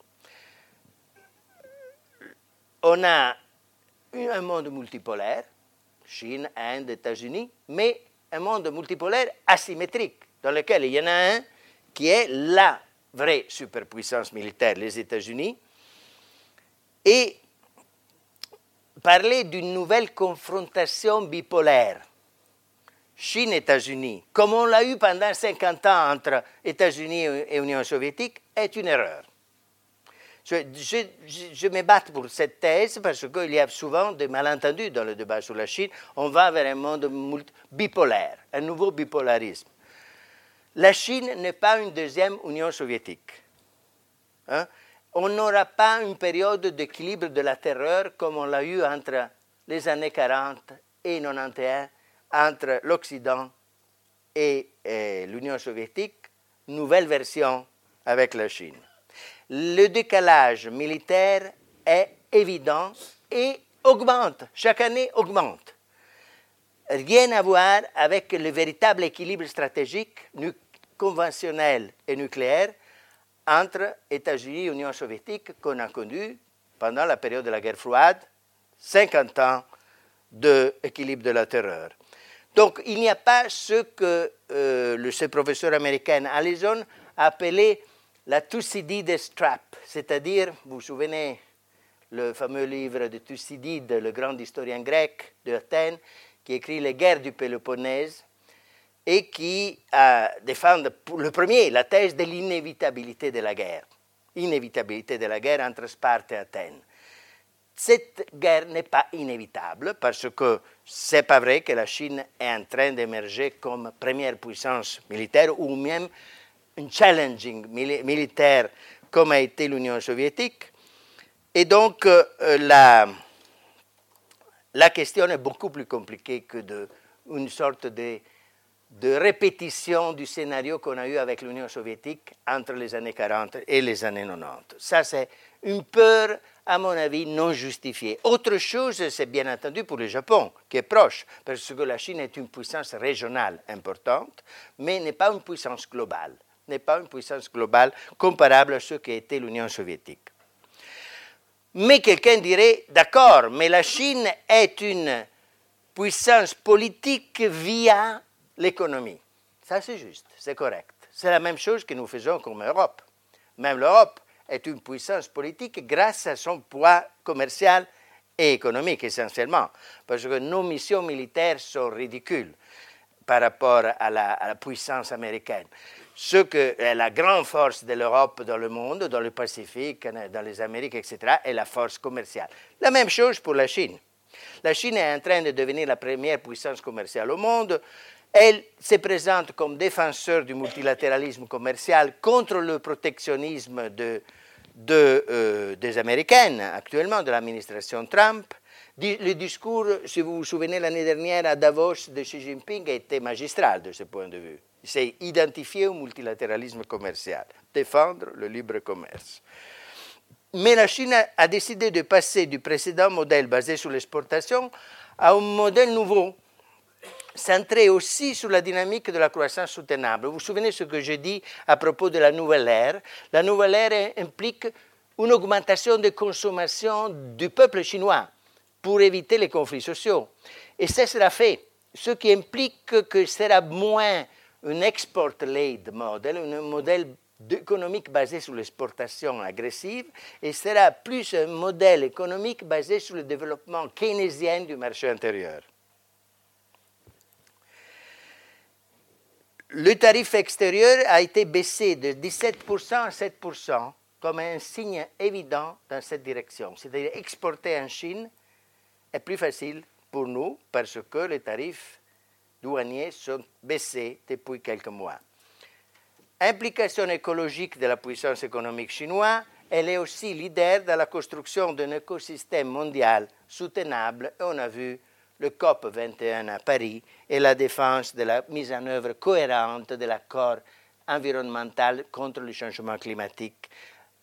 On a un monde multipolaire, Chine, Inde, États-Unis, mais un monde multipolaire asymétrique, dans lequel il y en a un qui est la vraie superpuissance militaire, les États-Unis, et parler d'une nouvelle confrontation bipolaire Chine-États-Unis, comme on l'a eu pendant 50 ans entre États-Unis et Union soviétique, est une erreur. Je, me bats pour cette thèse parce qu'il y a souvent des malentendus dans le débat sur la Chine. On va vers un monde bipolaire, un nouveau bipolarisme. La Chine n'est pas une deuxième Union soviétique. Hein. On n'aura pas une période d'équilibre de la terreur comme on l'a eu entre les années 40 et 91 entre l'Occident et, l'Union soviétique, nouvelle version avec la Chine. Le décalage militaire est évident et augmente, chaque année augmente. Rien à voir avec le véritable équilibre stratégique conventionnel et nucléaire entre États-Unis et Union soviétique qu'on a connu pendant la période de la guerre froide, 50 ans d'équilibre de la terreur. Donc, il n'y a pas ce que euh, ce professeur américain Allison a appelé la Thucydides Trap, c'est-à-dire, vous vous souvenez, le fameux livre de Thucydide, le grand historien grec d'Athènes, qui écrit Les guerres du Péloponnèse. et qui euh, défendent le premier la thèse de l'inévitabilité de la guerre. Inévitabilité de la guerre entre Sparte et Athènes. Cette guerre n'est pas inévitable parce que c'est pas vrai que la Chine est en train d'émerger comme première puissance militaire ou même un challenging militaire comme a été l'Union soviétique. Et donc euh, la, la question est beaucoup plus compliquée que de une sorte de, de répétition du scénario qu'on a eu avec l'Union soviétique entre les années 40 et les années 90. Ça, c'est une peur à mon avis, non justifié. Autre chose, c'est bien entendu pour le Japon, qui est proche, parce que la Chine est une puissance régionale importante, mais n'est pas une puissance globale, n'est pas une puissance globale comparable à ce qu'était l'Union soviétique. Mais quelqu'un dirait, d'accord, mais la Chine est une puissance politique via l'économie. Ça, c'est juste, c'est correct. C'est la même chose que nous faisons comme Europe. Même l'Europe est une puissance politique grâce à son poids commercial et économique essentiellement, parce que nos missions militaires sont ridicules par rapport à la, puissance américaine. Ce que est la grande force de l'Europe dans le monde, dans le Pacifique, dans les Amériques, etc., est la force commerciale. La même chose pour la Chine. La Chine est en train de devenir la première puissance commerciale au monde. Elle se présente comme défenseur du multilatéralisme commercial contre le protectionnisme euh, des Américaines, actuellement de l'administration Trump. Le discours, si vous vous souvenez, l'année dernière à Davos de Xi Jinping était magistral de ce point de vue. C'est identifier au multilatéralisme commercial, défendre le libre commerce. Mais la Chine a décidé de passer du précédent modèle basé sur l'exportation à un modèle nouveau centré aussi sur la dynamique de la croissance soutenable. Vous vous souvenez ce que j'ai dit à propos de la nouvelle ère? La nouvelle ère implique une augmentation de consommation du peuple chinois pour éviter les conflits sociaux. Et ça sera fait, ce qui implique que sera moins un export-led model, un modèle économique basé sur l'exportation agressive, et sera plus un modèle économique basé sur le développement keynésien du marché intérieur. Le tarif extérieur a été baissé de 17% à 7% comme un signe évident dans cette direction. C'est-à-dire exporter en Chine est plus facile pour nous parce que les tarifs douaniers sont baissés depuis quelques mois. Implication écologique de la puissance économique chinoise, elle est aussi leader dans la construction d'un écosystème mondial soutenable. On a vu le COP 21 à Paris et la défense de la mise en œuvre cohérente de l'accord environnemental contre le changement climatique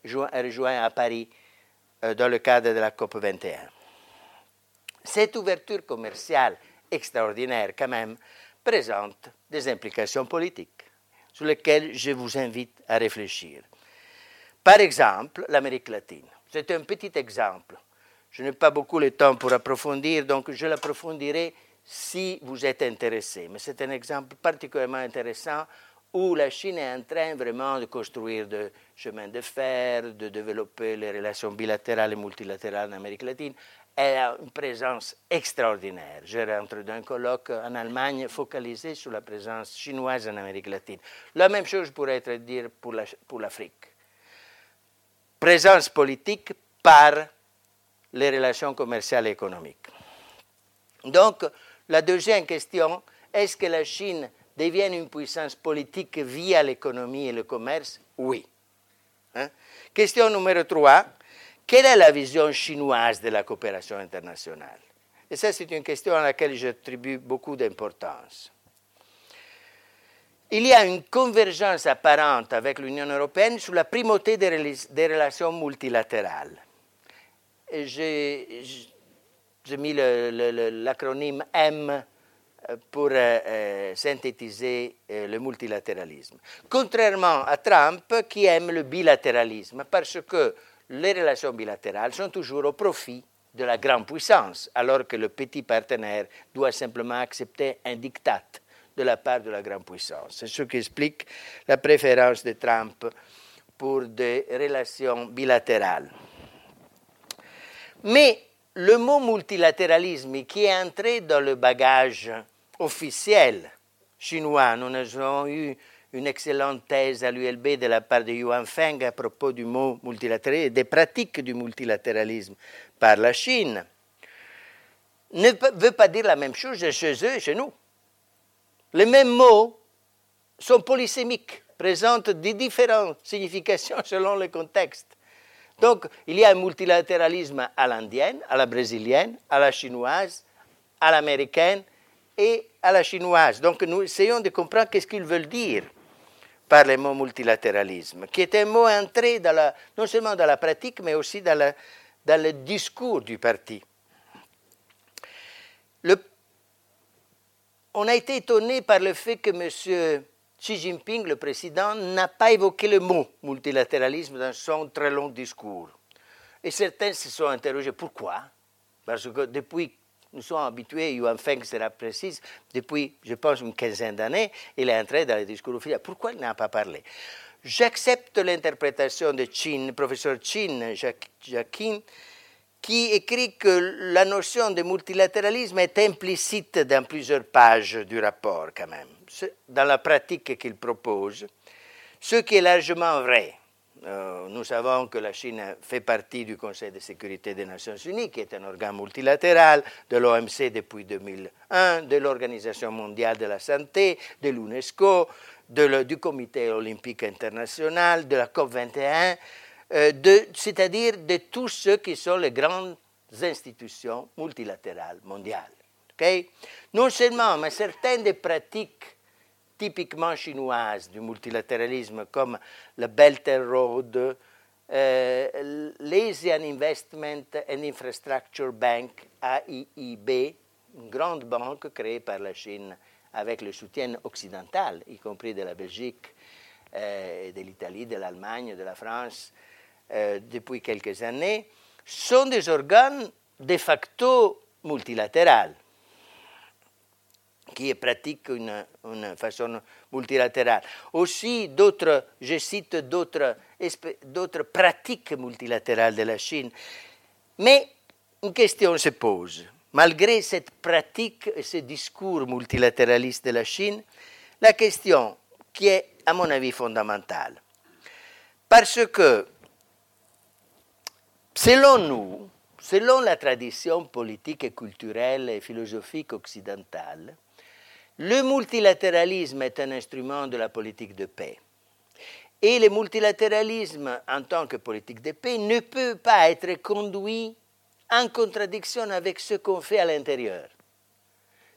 rejoint à Paris euh, dans le cadre de la COP 21. Cette ouverture commerciale extraordinaire, quand même, présente des implications politiques sur lesquelles je vous invite à réfléchir. Par exemple, l'Amérique latine. C'est un petit exemple je n'ai pas beaucoup le temps pour approfondir, donc je l'approfondirai si vous êtes intéressé. Mais c'est un exemple particulièrement intéressant où la Chine est en train vraiment de construire des chemins de fer, de développer les relations bilatérales et multilatérales en Amérique latine. Elle a une présence extraordinaire. Je rentre d'un colloque en Allemagne focalisé sur la présence chinoise en Amérique latine. La même chose pourrait être dire pour l'Afrique. présence politique par les relations commerciales et économiques. Donc, la deuxième question, est-ce que la Chine devient une puissance politique via l'économie et le commerce? Oui. Hein? Question numéro 3, quelle est la vision chinoise de la coopération internationale? Et ça, c'est une question à laquelle j'attribue beaucoup d'importance. Il y a une convergence apparente avec l'Union européenne sur la primauté des relations multilatérales j'ai mis l'acronyme M euh, pour euh, euh, synthétiser le multilatéralisme. Contrairement à Trump qui aime le bilatéralisme parce que les relations bilatérales sont toujours au profit de la grande puissance, alors que le petit partenaire doit simplement accepter un diktat de la part de la grande puissance. C'est ce qui explique la préférence de Trump pour des relations bilatérales. Mais le mot multilatéralisme qui est entré dans le bagage officiel chinois. Nous avons eu une excellente thèse à l'ULB de la part de Yuan Feng à propos du mot multilatéralisme et des pratiques du multilatéralisme par la Chine. Ne veut pas dire la même chose chez eux et chez nous. Les mêmes mots sont polysémiques, présentent des différentes significations selon le contexte. Donc, il y a un multilatéralisme à l'indienne, à la brésilienne, à la chinoise, à l'américaine et à la chinoise. Donc, nous essayons de comprendre qu'est-ce qu'ils veulent dire par le mot multilatéralisme, qui est un mot entré non seulement dans la pratique, mais aussi dans, le discours du parti. On a été étonné par le fait que M. Xi Jinping, le président, n'a pas évoqué le mot multilatéralisme dans son très long discours. Et certains se sont interrogés pourquoi? Parce que depuis, nous sommes habitués, Yuan Feng sera précise, depuis, je pense, une quinzaine d'années, il est entré dans le discours officiel. Pourquoi il n'a pas parlé? J'accepte l'interprétation de Chin, professeur Chin, Jacquin, qui écrit que la notion de multilatéralisme est implicite dans plusieurs pages du rapport quand même, dans la pratique qu'il propose, ce qui est largement vrai. Euh, nous savons que la Chine fait partie du Conseil de sécurité des Nations Unies, qui est un organe multilatéral, de l'OMC depuis 2001, de l'Organisation mondiale de la santé, de l'UNESCO, du Comité olympique international, de la COP21, euh, c'est-à-dire de tous ceux qui sont les grandes institutions multilatérales mondiales. Non seulement, mais certaines des pratiques typiquement chinoises du multilatéralisme, comme la Belt and Road, euh, l'Asian Investment and Infrastructure Bank, AIIB, une grande banque créée par la Chine avec le soutien occidental, y compris de la Belgique, euh, de l'Italie, de l'Allemagne, de la France, euh, depuis quelques années, sont des organes de facto multilatérales qui pratiquent une, une façon multilatérale. Aussi, d'autres, je cite d'autres, d'autres pratiques multilatérales de la Chine. Mais une question se pose. Malgré cette pratique et ce discours multilatéraliste de la Chine, la question qui est, à mon avis, fondamentale. Parce que Selon nous, selon la tradition politique et culturelle et philosophique occidentale, le multilatéralisme est un instrument de la politique de paix. Et le multilatéralisme en tant que politique de paix ne peut pas être conduit en contradiction avec ce qu'on fait à l'intérieur.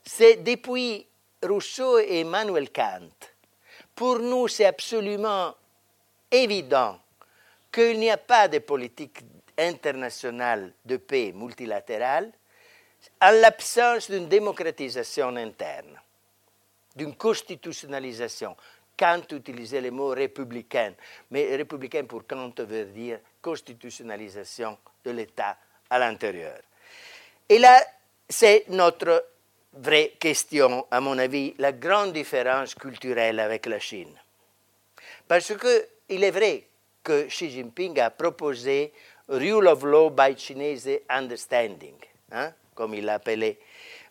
C'est depuis Rousseau et Emmanuel Kant. Pour nous, c'est absolument évident qu'il n'y a pas de politique internationale de paix multilatérale en l'absence d'une démocratisation interne, d'une constitutionnalisation. Kant utilisait le mot républicain, mais républicain pour Kant veut dire constitutionnalisation de l'État à l'intérieur. Et là, c'est notre vraie question, à mon avis, la grande différence culturelle avec la Chine. Parce qu'il est vrai que Xi Jinping a proposé rule of law by Chinese understanding, hein, comme il l'appelait.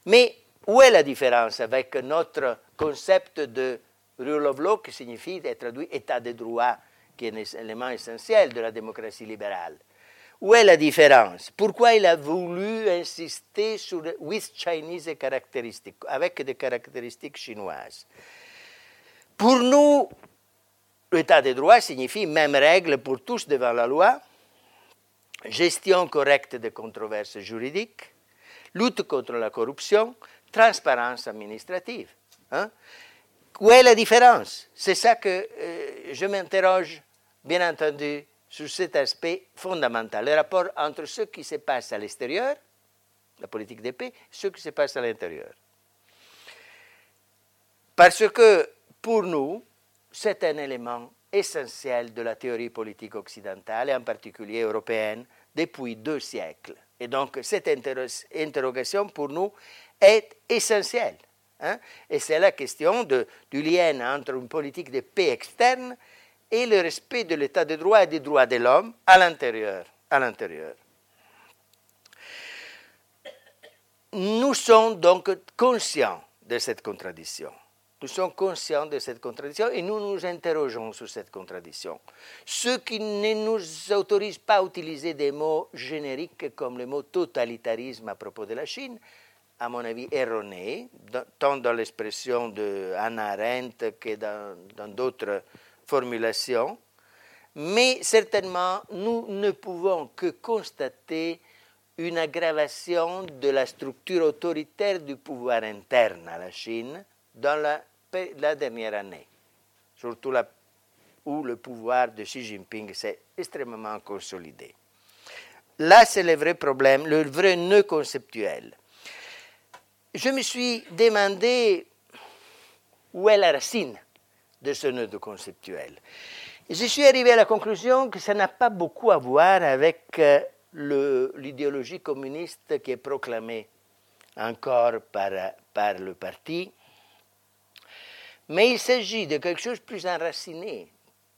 Mais où est la différence avec notre concept de rule of law qui signifie être traduit état de droit, qui est un élément essentiel de la démocratie libérale? Où est la différence? Pourquoi il a voulu insister sur with Chinese caractéristiques, avec des caractéristiques chinoises? Pour nous, l'état de droit signifie même règle pour tous devant la loi, gestion correcte des controverses juridiques, lutte contre la corruption, transparence administrative. Hein? Où est la différence? C'est ça que euh, je m'interroge, bien entendu, sur cet aspect fondamental, le rapport entre ce qui se passe à l'extérieur, la politique de paix, ce qui se passe à l'intérieur. Parce que pour nous, c'est un élément essentiel de la théorie politique occidentale, et en particulier européenne, depuis deux siècles. Et donc, cette interrogation pour nous est essentielle. Hein. Et c'est la question du lien entre une politique de paix externe et le respect de l'état de droit et des droits de l'homme à l'intérieur. À l'intérieur. Nous sommes donc conscients de cette contradiction. Nous sommes conscients de cette contradiction et nous nous interrogeons sur cette contradiction. Ce qui ne nous autorise pas à utiliser des mots génériques comme le mot totalitarisme à propos de la Chine, à mon avis erroné, tant dans l'expression de Hannah Arendt que dans d'autres formulations, mais certainement nous ne pouvons que constater une aggravation de la structure autoritaire du pouvoir interne à la Chine dans la, la dernière année, surtout là où le pouvoir de Xi Jinping s'est extrêmement consolidé. Là, c'est le vrai problème, le vrai nœud conceptuel. Je me suis demandé où est la racine de ce nœud conceptuel. Je suis arrivé à la conclusion que ça n'a pas beaucoup à voir avec euh, l'idéologie communiste qui est proclamée encore par, par le parti, mais il s'agit de quelque chose de plus enraciné,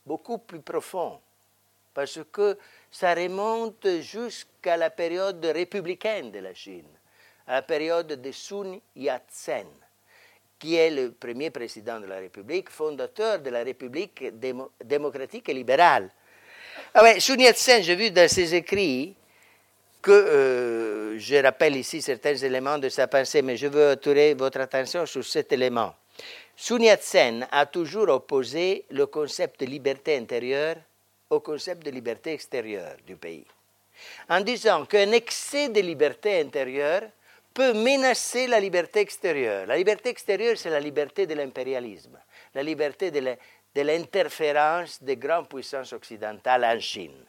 beaucoup plus profond, parce que ça remonte jusqu'à la période républicaine de la Chine, à la période de Sun Yat-sen, qui est le premier président de la République, fondateur de la République démocratique et libérale. Ah ouais, Sun Yat-sen, j'ai vu dans ses écrits que euh, je rappelle ici certains éléments de sa pensée, mais je veux attirer votre attention sur cet élément. Sun Yat-sen a toujours opposé le concept de liberté intérieure au concept de liberté extérieure du pays, en disant qu'un excès de liberté intérieure peut menacer la liberté extérieure. La liberté extérieure, c'est la liberté de l'impérialisme, la liberté de l'interférence des grandes puissances occidentales en Chine.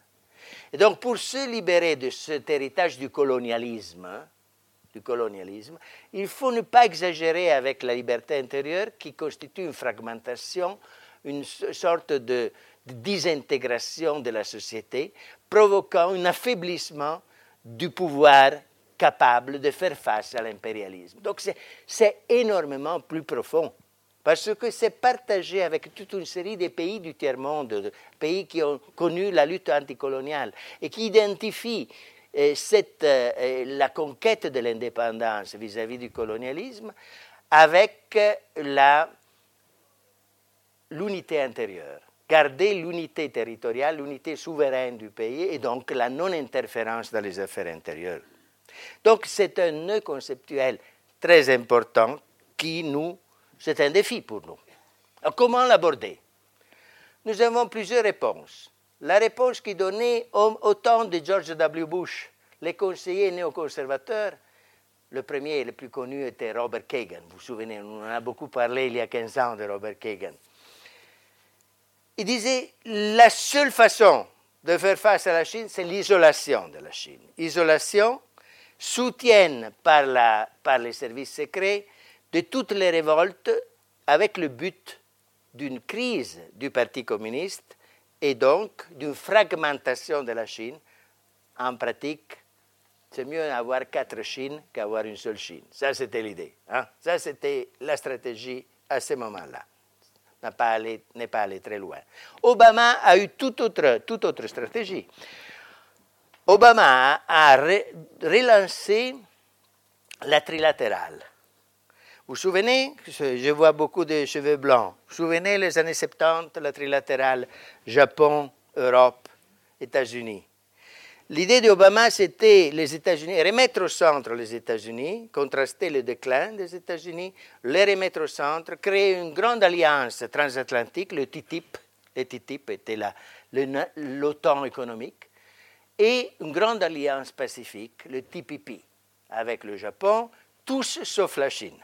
Et donc, pour se libérer de cet héritage du colonialisme, du colonialisme, il faut ne pas exagérer avec la liberté intérieure qui constitue une fragmentation, une sorte de désintégration de la société, provoquant un affaiblissement du pouvoir capable de faire face à l'impérialisme. Donc c'est énormément plus profond parce que c'est partagé avec toute une série de pays du tiers-monde, pays qui ont connu la lutte anticoloniale et qui identifient euh, cette, euh, la conquête de l'indépendance vis-à-vis du colonialisme avec l'unité intérieure. Garder l'unité territoriale, l'unité souveraine du pays et donc la non-interférence dans les affaires intérieures. Donc c'est un nœud conceptuel très important qui nous c'est un défi pour nous. comment l'aborder? Nous avons plusieurs réponses. La réponse qui donnait au, temps de George W. Bush, les conseillers néoconservateurs, le premier et le plus connu était Robert Kagan. Vous vous souvenez, on en a beaucoup parlé il y a 15 ans de Robert Kagan. Il disait la seule façon de faire face à la Chine, c'est l'isolation de la Chine. Isolation, soutien par, les services secrets, de toutes les révoltes avec le but d'une crise du Parti communiste et donc d'une fragmentation de la Chine. En pratique, c'est mieux avoir quatre Chines qu'avoir une seule Chine. Ça, c'était l'idée. Hein. Ça, c'était la stratégie à ce moment-là. N'est pas, allé, pas allé très loin. Obama a eu toute autre stratégie. Obama a relancé la trilatérale. Vous vous souvenez, je vois beaucoup de cheveux blancs, vous vous souvenez les années 70, la trilatérale Japon, Europe, États-Unis. L'idée d'Obama, c'était les États-Unis, remettre au centre les États-Unis, contraster le déclin des États-Unis, les remettre au centre, créer une grande alliance transatlantique, le TTIP, le TTIP était l'OTAN économique, et une grande alliance pacifique, le TPP, avec le Japon, tous sauf la Chine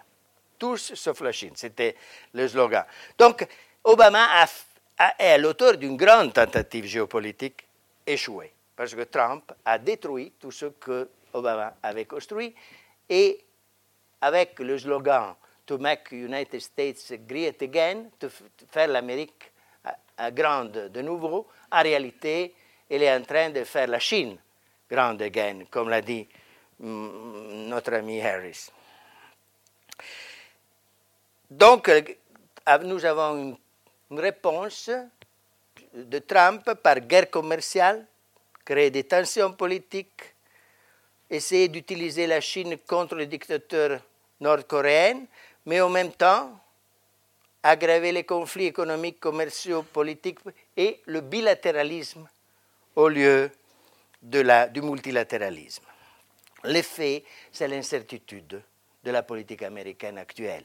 tous sauf la Chine. C'était le slogan. Donc, Obama est l'auteur d'une grande tentative géopolitique échouée, parce que Trump a détruit tout ce que Obama avait construit, et avec le slogan To make United States great again, de faire l'Amérique grande de nouveau, en réalité, il est en train de faire la Chine grande again, comme l'a dit mm, notre ami Harris. Donc, euh, nous avons une, réponse de Trump par guerre commerciale, créer des tensions politiques, essayer d'utiliser la Chine contre le dictateur nord-coréen, mais en même temps aggraver les conflits économiques, commerciaux, politiques et le bilatéralisme au lieu de la, du multilatéralisme. L'effet, c'est l'incertitude de la politique américaine actuelle.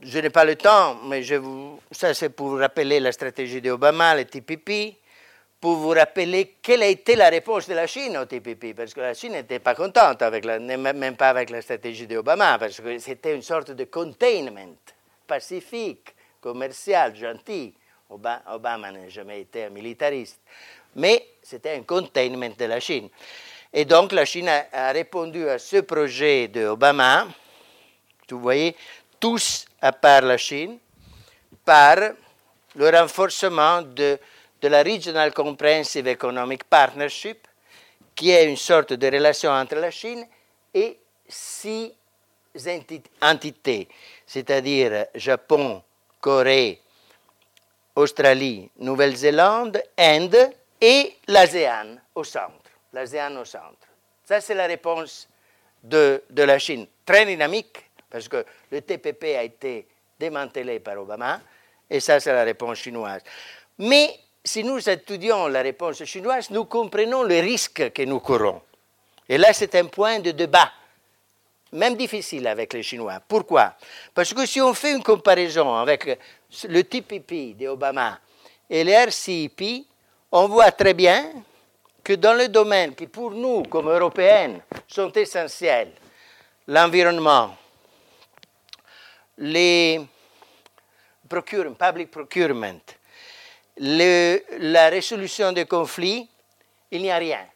Je n'ai pas le temps, mais je vous, ça c'est pour vous rappeler la stratégie d'Obama, le TPP, pour vous rappeler quelle a été la réponse de la Chine au TPP, parce que la Chine n'était pas contente, avec même pas avec la stratégie d'Obama, parce que c'était une sorte de containment pacifique, commercial, gentil. Obama n'a jamais été un militariste, mais c'était un containment de la Chine. Et donc la Chine a, répondu à ce projet d'Obama, vous voyez, tous à part la Chine, par le renforcement de, de la Regional Comprehensive Economic Partnership, qui est une sorte de relation entre la Chine et six entités, c'est-à-dire Japon, Corée, Australie, Nouvelle-Zélande, Inde et l'ASEAN au centre. Au centre. Ça, c'est la réponse de, de, la Chine. Très dynamique, parce que le TPP a été démantelé par Obama, et ça, c'est la réponse chinoise. Mais si nous étudions la réponse chinoise, nous comprenons le risque que nous courons. Et là, c'est un point de débat même difficile avec les Chinois. Pourquoi? Parce que si on fait une comparaison avec le TPP d'Obama et le RCEP, on voit très bien que dans les domaines qui pour nous, comme Européens, sont essentiels, l'environnement, les procurement, public procurement, la résolution des conflits, il n'y a rien.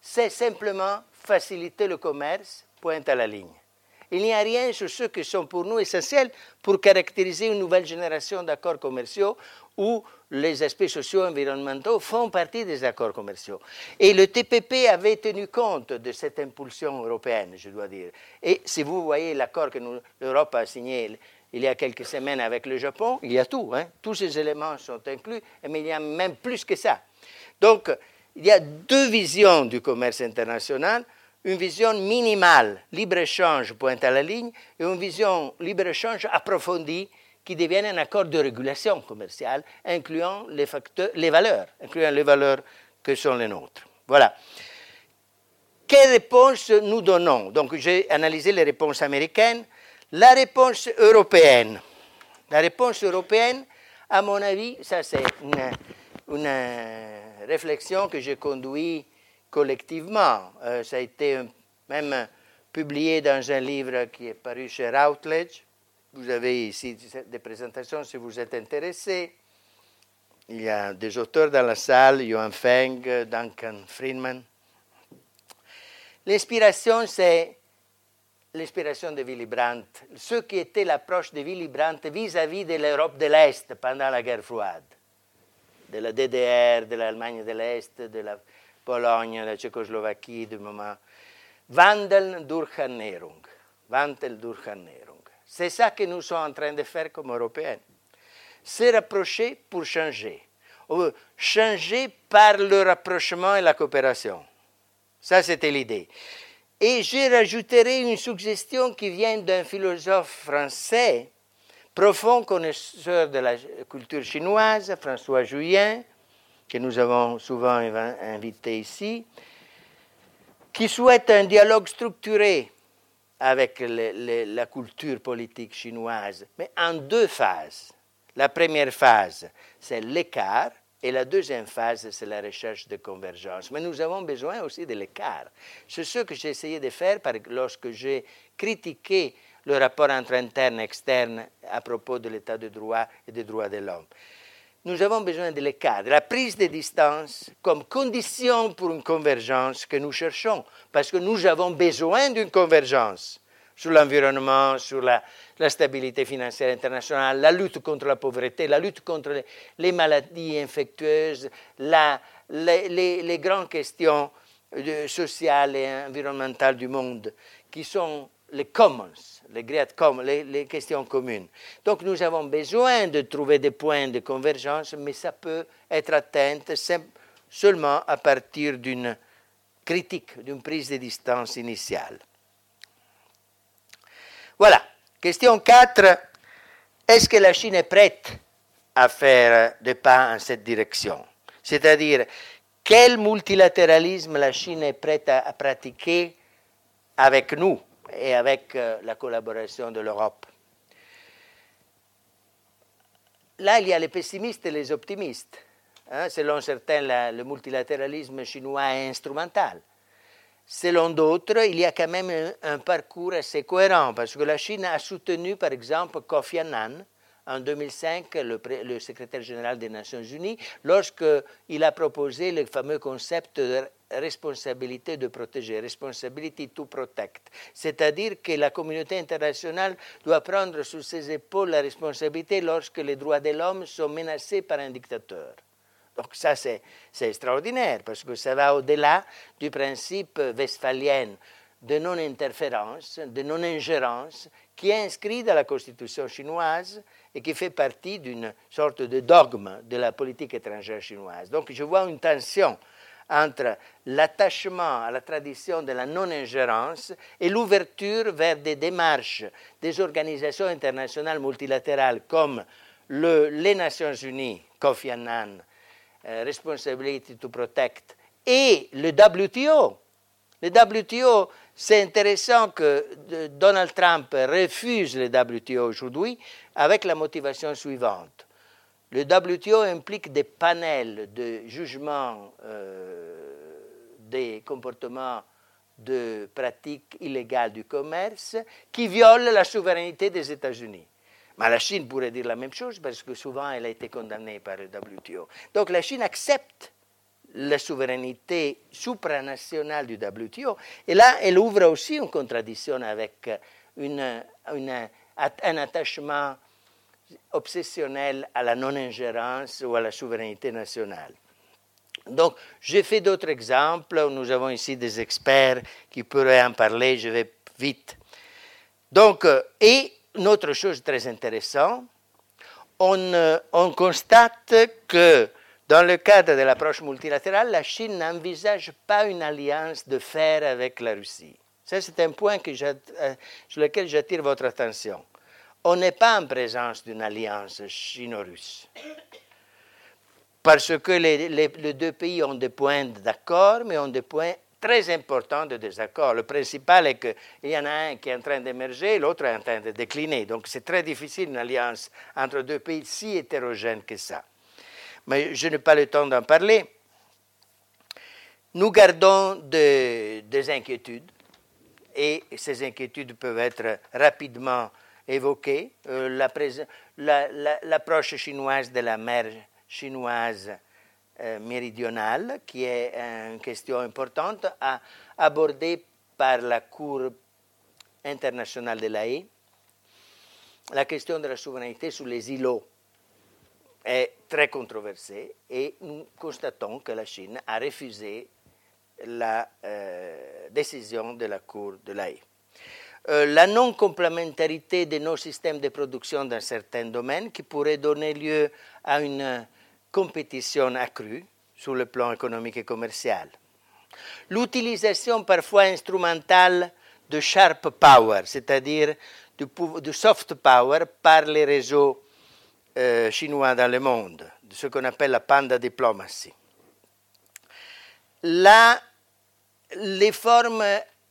C'est simplement faciliter le commerce pointe à la ligne. Il n'y a rien sur ceux qui sont pour nous essentiels pour caractériser une nouvelle génération d'accords commerciaux où les aspects sociaux et environnementaux font partie des accords commerciaux. Et le TPP avait tenu compte de cette impulsion européenne, je dois dire. Et si vous voyez l'accord que l'Europe a signé il y a quelques semaines avec le Japon, il y a tout. Hein. Tous ces éléments sont inclus, mais il y a même plus que ça. Donc, il y a deux visions du commerce international une vision minimale, libre-échange pointe à la ligne, et une vision libre-échange approfondie qui devienne un accord de régulation commerciale, incluant les, facteurs, les valeurs, incluant les valeurs que sont les nôtres. Voilà. Quelle réponse nous donnons? Donc j'ai analysé les réponses américaines. La réponse européenne. La réponse européenne, à mon avis, ça c'est une, une réflexion que j'ai conduite collectivement. Euh, ça a été même publié dans un livre qui est paru chez Routledge. Vous avez ici des présentations si vous êtes intéressé. Il y a des auteurs dans la salle, Johan Feng, Duncan Friedman. L'inspiration, c'est l'inspiration de Willy Brandt, ce qui était l'approche de Willy Brandt vis-à-vis de l'Europe de l'Est pendant la guerre froide, de la DDR, de l'Allemagne de l'Est, de la Pologne, la Tchécoslovaquie du moment. Wandeln durch Ernährung. Durch Ernährung. C'est ça que nous sommes en train de faire comme Européens. Se rapprocher pour changer. Changer par le rapprochement et la coopération. Ça, c'était l'idée. Et je rajouterai une suggestion qui vient d'un philosophe français, profond connaisseur de la culture chinoise, François Juyen, que nous avons souvent invité ici, qui souhaite un dialogue structuré avec la culture politique chinoise, mais en deux phases. La première phase, c'est l'écart, et la deuxième phase, c'est la recherche de convergence. Mais nous avons besoin aussi de l'écart. C'est ce que j'ai essayé de faire lorsque j'ai critiqué le rapport entre interne et externe à propos de l'état de droit et des droits de l'homme nous avons besoin de l'écart, de la prise de distance comme condition pour une convergence que nous cherchons, parce que nous avons besoin d'une convergence sur l'environnement, sur la, stabilité financière internationale, la lutte contre la pauvreté, la lutte contre les, maladies infectieuses, les, grandes questions euh, sociales et environnementales du monde qui sont les commons, les, questions communes. Donc nous avons besoin de trouver des points de convergence, mais ça peut être atteint seulement à partir d'une critique, d'une prise de distance initiale. Voilà, Question 4. Est-ce que la Chine est prête à faire des pas en cette direction? C'est-à-dire, quel multilatéralisme la Chine est prête à, pratiquer avec nous? Et avec euh, la collaboration de l'Europe Là, il y a les pessimistes et les optimistes. Hein. selon certains, le multilatéralisme chinois est instrumental. Selon d'autres, il y a quand même un, parcours assez cohérent, parce que la Chine a soutenu, par exemple, Kofi Annan, en 2005, le, secrétaire général des Nations Unies, lorsqu'il a proposé le fameux concept de responsabilité de protéger, responsibility to protect. C'est-à-dire que la communauté internationale doit prendre sur ses épaules la responsabilité lorsque les droits de l'homme sont menacés par un dictateur. Donc ça, c'est extraordinaire, parce que ça va au-delà du principe westphalien de non-interférence, de non-ingérence, qui est inscrit dans la constitution chinoise et qui fait partie d'une sorte de dogme de la politique étrangère chinoise. Donc je vois une tension entre l'attachement à la tradition de la non-ingérence et l'ouverture vers des démarches des organisations internationales multilatérales comme le, les Nations Unies, Kofi Annan, euh, responsibility to Protect, et le WTO. Le WTO, c'est intéressant que Donald Trump refuse le WTO aujourd'hui avec la motivation suivante. Le WTO implique des panels de jugement euh, des comportements de pratiques illégales du commerce qui violent la souveraineté des États-Unis. Mais la Chine pourrait dire la même chose parce que souvent elle a été condamnée par le WTO. Donc la Chine accepte la souveraineté supranationale du WTO et là elle ouvre aussi une contradiction avec un attachement obsessionnel à la non-ingérence ou à la souveraineté nationale. Donc, j'ai fait d'autres exemples. Nous avons ici des experts qui pourraient en parler. Je vais vite. Donc, euh, et une autre chose très intéressante, on, euh, on constate que dans le cadre de l'approche multilatérale, la Chine n'envisage pas une alliance de fer avec la Russie. Ça, c'est un point euh, sur lequel j'attire votre attention. On n'est pas en présence d'une alliance chino-russe. Parce que les, deux pays ont des points d'accord, mais ont des points très important de désaccord. Le principal est qu'il y en a un qui est en train d'émerger, l'autre est en train de décliner. Donc c'est très difficile une alliance entre deux pays si hétérogènes que ça. Mais je n'ai pas le temps d'en parler. Nous gardons des inquiétudes et ces inquiétudes peuvent être rapidement évoquées. Euh, l'approche chinoise de la mer chinoise euh, méridionale, qui est une question importante, à, abordée par la Cour internationale de la haie. La question de la souveraineté sur les îlots est très controversée et nous constatons que la Chine a refusé la euh, décision de la Cour de la haie. Euh, la non-complémentarité de nos systèmes de production dans certains domaines qui pourrait donner lieu à une compétition accrue sur le plan économique et commercial. L'utilisation parfois instrumentale de sharp power, c'est-à-dire du, soft power par les réseaux euh, chinois dans le monde, de ce qu'on appelle la panda diplomacy. Là, les formes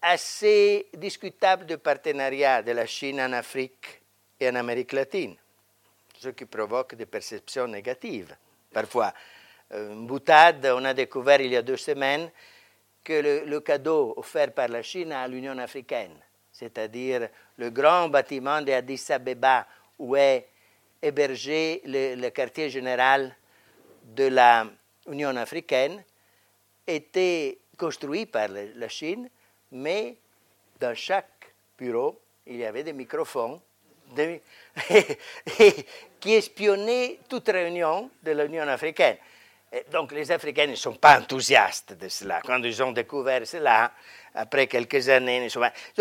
assez discutables de partenariat de la Chine en Afrique et en Amérique latine, ce qui provoque des perceptions négatives parfois. Euh, une boutade, on a découvert il y a deux semaines que le, cadeau offert par la Chine à l'Union africaine, c'est-à-dire le grand bâtiment d'Addis Abeba où est hébergé le, quartier général de l'Union africaine, était construit par la Chine, mais dans chaque bureau, il y avait des microphones qui espionnaient toute réunion de l'Union africaine. donc les Africains ne sont pas enthousiastes de cela. Quand ils ont découvert cela, après quelques années,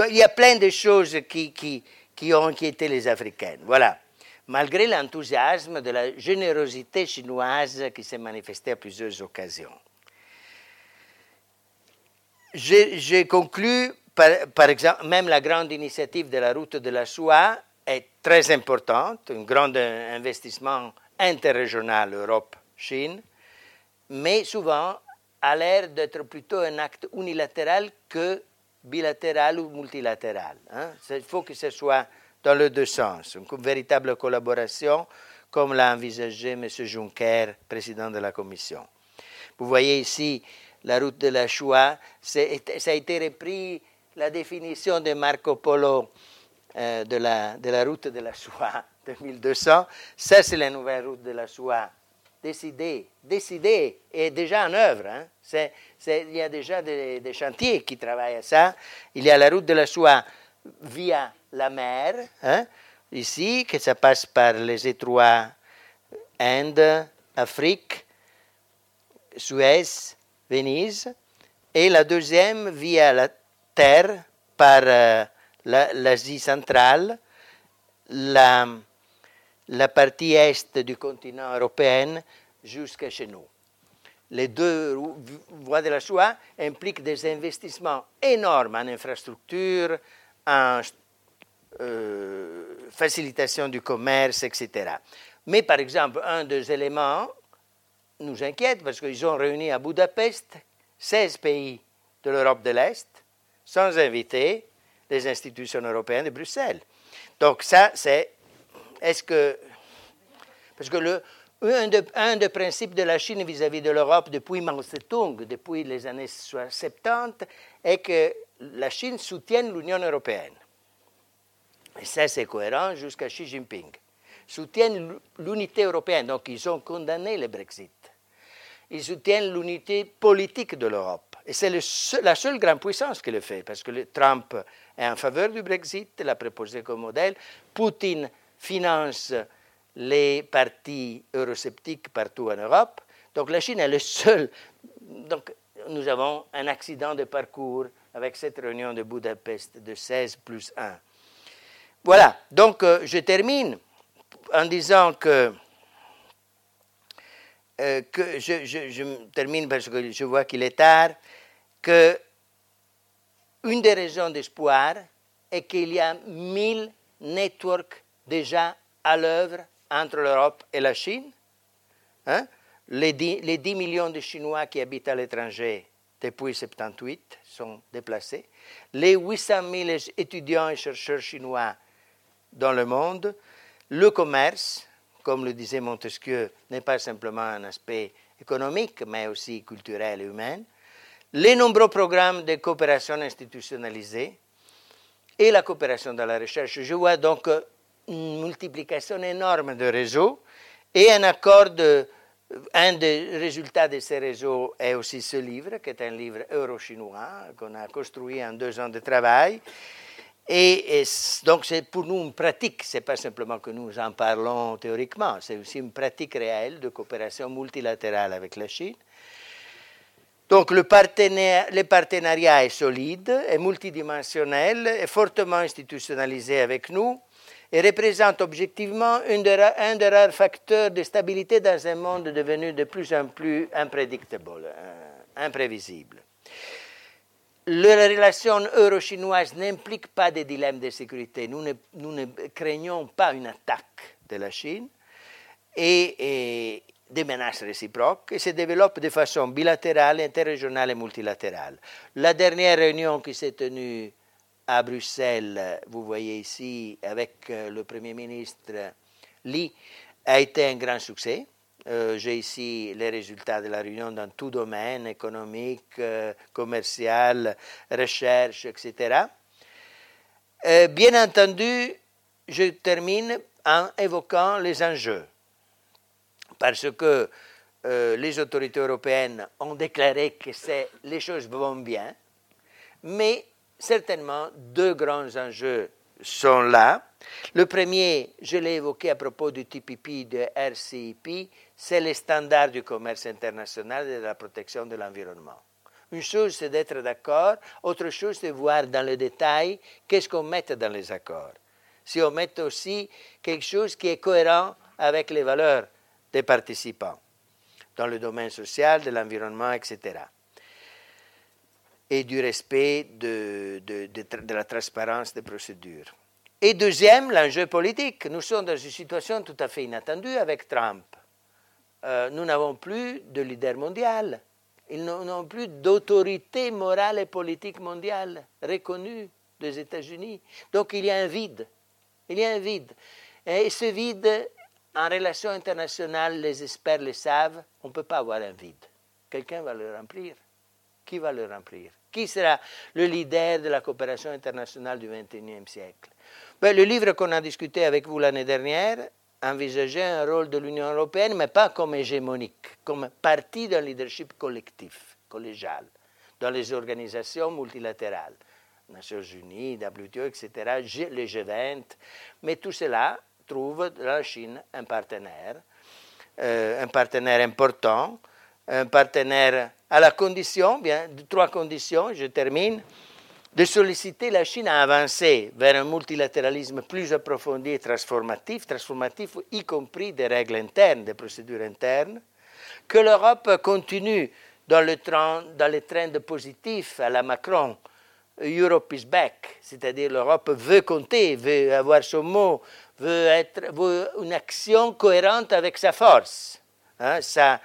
il y a plein de choses qui, qui, ont inquiété les Africains. Voilà. Malgré l'enthousiasme de la générosité chinoise qui s'est manifestée à plusieurs occasions. J'ai conclu par, exemple, même la grande initiative de la route de la soie est très importante, un grand investissement interrégional Europe-Chine, mais souvent a l'air d'être plutôt un acte unilatéral que bilatéral ou multilatéral. Hein. Il faut que ce soit dans les deux sens, une véritable collaboration, comme l'a envisagé M. Juncker, président de la Commission. Vous voyez ici la route de la Shoah, ça a été repris la définition de Marco Polo euh, de, la, route de la Shoah de 1200. Ça, c'est la nouvelle route de la Shoah décidée, décidée et déjà en œuvre. Hein. il y a déjà des, des, chantiers qui travaillent à ça. Il y a la route de la Shoah via la mer, hein, ici, que ça passe par les étroits Inde, Afrique, Suez, Venise, et la deuxième via la terre par euh, l'Asie centrale, la, partie est du continent européen jusqu'à chez nous. Les deux voies de la soie impliquent des investissements énormes en infrastructures, en euh, facilitation du commerce, etc. Mais par exemple, un des éléments nous inquiète parce qu'ils ont réuni à Budapest 16 pays de l'Europe de l'Est sans inviter les institutions européennes de Bruxelles. Donc ça, c'est... Est-ce que... Parce que le, un, des principes de la Chine vis-à-vis de l'Europe depuis Mao Zedong, depuis les années 70, est que la Chine soutienne l'Union européenne. Et ça, c'est cohérent jusqu'à Xi Jinping. Soutiennent l'unité européenne, donc ils ont condamné le Brexit. Ils soutiennent l'unité politique de l'Europe. Et c'est la seule grande puissance qui le fait, parce que Trump est en faveur du Brexit, l'a proposé comme modèle. Poutine finance les partis eurosceptiques partout en Europe. Donc la Chine est le seul. Donc nous avons un accident de parcours avec cette réunion de Budapest de 16 plus 1. Voilà, donc euh, je termine en disant que, euh, que je, je, termine parce que je vois qu'il est tard, que une des raisons d'espoir est qu'il y a mille networks déjà à l'œuvre entre l'Europe et la Chine. Hein? Les, 10, les 10 millions de Chinois qui habitent à l'étranger depuis 1978 sont déplacés. Les 800 000 étudiants et chercheurs chinois dans le monde. Le commerce, comme le disait Montesquieu, n'est pas simplement un aspect économique, mais aussi culturel et humain. Les nombreux programmes de coopération institutionnalisée et la coopération dans la recherche. Je vois donc une multiplication énorme de réseaux et un accord de, un des résultats de ces réseaux est aussi ce livre, qui est un livre euro-chinois qu'on a construit en deux ans de travail et, donc c'est pour nous une pratique, ce n'est pas simplement que nous en parlons théoriquement, c'est aussi une pratique réelle de coopération multilatérale avec la Chine. Donc le, partenariat est solide, est multidimensionnel, est fortement institutionnalisé avec nous et représente objectivement un des rares facteurs de stabilité dans un monde devenu de plus en plus imprédictable, euh, imprévisible la relation euro-chinoise n'implique pas de dilemme de sécurité. Nous ne, craignons pas une attaque de la Chine et, des menaces réciproques et se développe de façon bilatérale, interrégionale et multilatérale. La dernière réunion qui s'est tenue à Bruxelles, vous voyez ici, avec euh, le Premier ministre Li, a été un grand succès. Euh, j'ai ici les résultats de la réunion dans tout domaine, économique, euh, commercial, recherche, etc. Euh, bien entendu, je termine en évoquant les enjeux, parce que les autorités européennes ont déclaré que les choses vont bien, mais certainement deux grands enjeux sont là. Le premier, je l'ai évoqué à propos du TPP, de RCIP, c'est les standards du commerce international et de la protection de l'environnement. Une chose, c'est d'être d'accord. Autre chose, c'est de voir dans le détail qu'est-ce qu'on met dans les accords. Si on met aussi quelque chose qui est cohérent avec les valeurs des participants, dans le domaine social, de l'environnement, etc. Et du respect de, la transparence des procédures. Et deuxième, l'enjeu politique. Nous sommes dans une situation tout à fait inattendue avec Trump. Euh, nous n'avons plus de leader mondial. Ils n'ont plus d'autorité morale et politique mondiale reconnue des États-Unis. Donc il y a un vide. Il y a un vide. Et ce vide, en relation internationale, les experts le savent, on ne peut pas avoir un vide. Quelqu'un va le remplir. Qui va le remplir? Qui sera le leader de la coopération internationale du XXIe siècle? Ben, Le livre qu'on a discuté avec vous l'année dernière envisageait un rôle de l'Union européenne, mais pas comme hégémonique, comme partie d'un leadership collectif, collégial, dans les organisations multilatérales. Nations Unies, WTO, etc., les G20, mais tout cela trouve dans la Chine un partenaire, euh, un partenaire important, un partenaire à la condition, bien, trois conditions, je termine, de solliciter la Chine à avancer vers un multilatéralisme plus approfondi et transformatif, transformatif y compris des règles internes, des procédures internes, que l'Europe continue dans le, train, dans les trends positifs à la Macron, Europe is back, c'est-à-dire l'Europe veut compter, veut avoir son mot, veut être veut une action cohérente avec sa force. Hein, ça,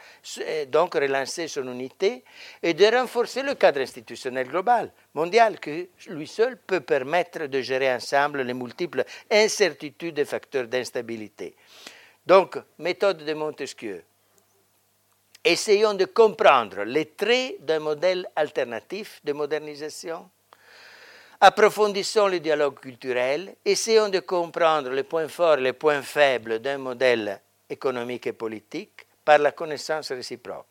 donc relancer son unité et de renforcer le cadre institutionnel global, mondial, que lui seul peut permettre de gérer ensemble les multiples incertitudes et facteurs d'instabilité. Donc, méthode de Montesquieu. Essayons de comprendre les traits d'un modèle alternatif de modernisation Approfondissons le dialogue culturel, essayons de comprendre les points forts et les points faibles d'un modèle économique et politique par la connaissance réciproque.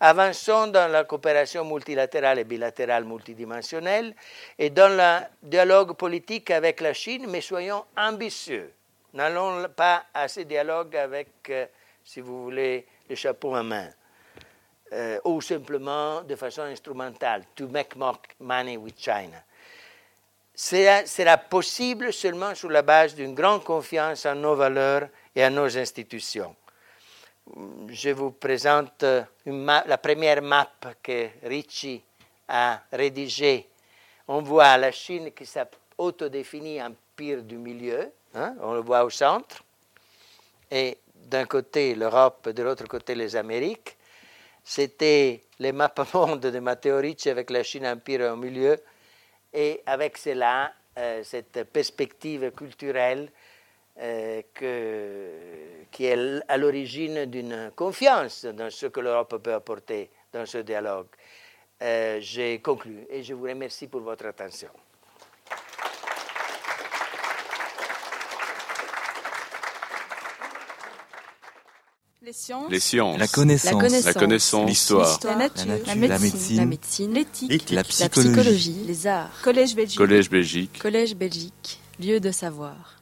Avançons dans la coopération multilatérale et bilatérale multidimensionnelle et dans le dialogue politique avec la Chine, mais soyons ambitieux. N'allons pas à ce dialogue avec, euh, si vous voulez, le chapeau en main. Euh, ou simplement de façon instrumentale, to make more money with China sera, possible seulement sur la base d'une grande confiance en nos valeurs et en nos institutions. Je vous présente la première map que Ricci a rédigée. On voit la Chine qui s'autodéfinit empire du milieu, hein, on le voit au centre, et d'un côté l'Europe, de l'autre côté les Amériques. C'était maps monde de Matteo Ricci avec la Chine empire au milieu et avec cela, euh, cette perspective culturelle euh, qui est à l'origine d'une confiance dans ce que l'Europe peut apporter dans ce dialogue. Euh, j'ai conclu et je vous remercie pour votre attention. Les sciences. La connaissance. La connaissance. L'histoire. La, nature. La, médecine. La médecine. L'éthique. La, psychologie. Les arts. Collège Belgique. Collège Belgique. Collège Belgique. Lieu de savoir.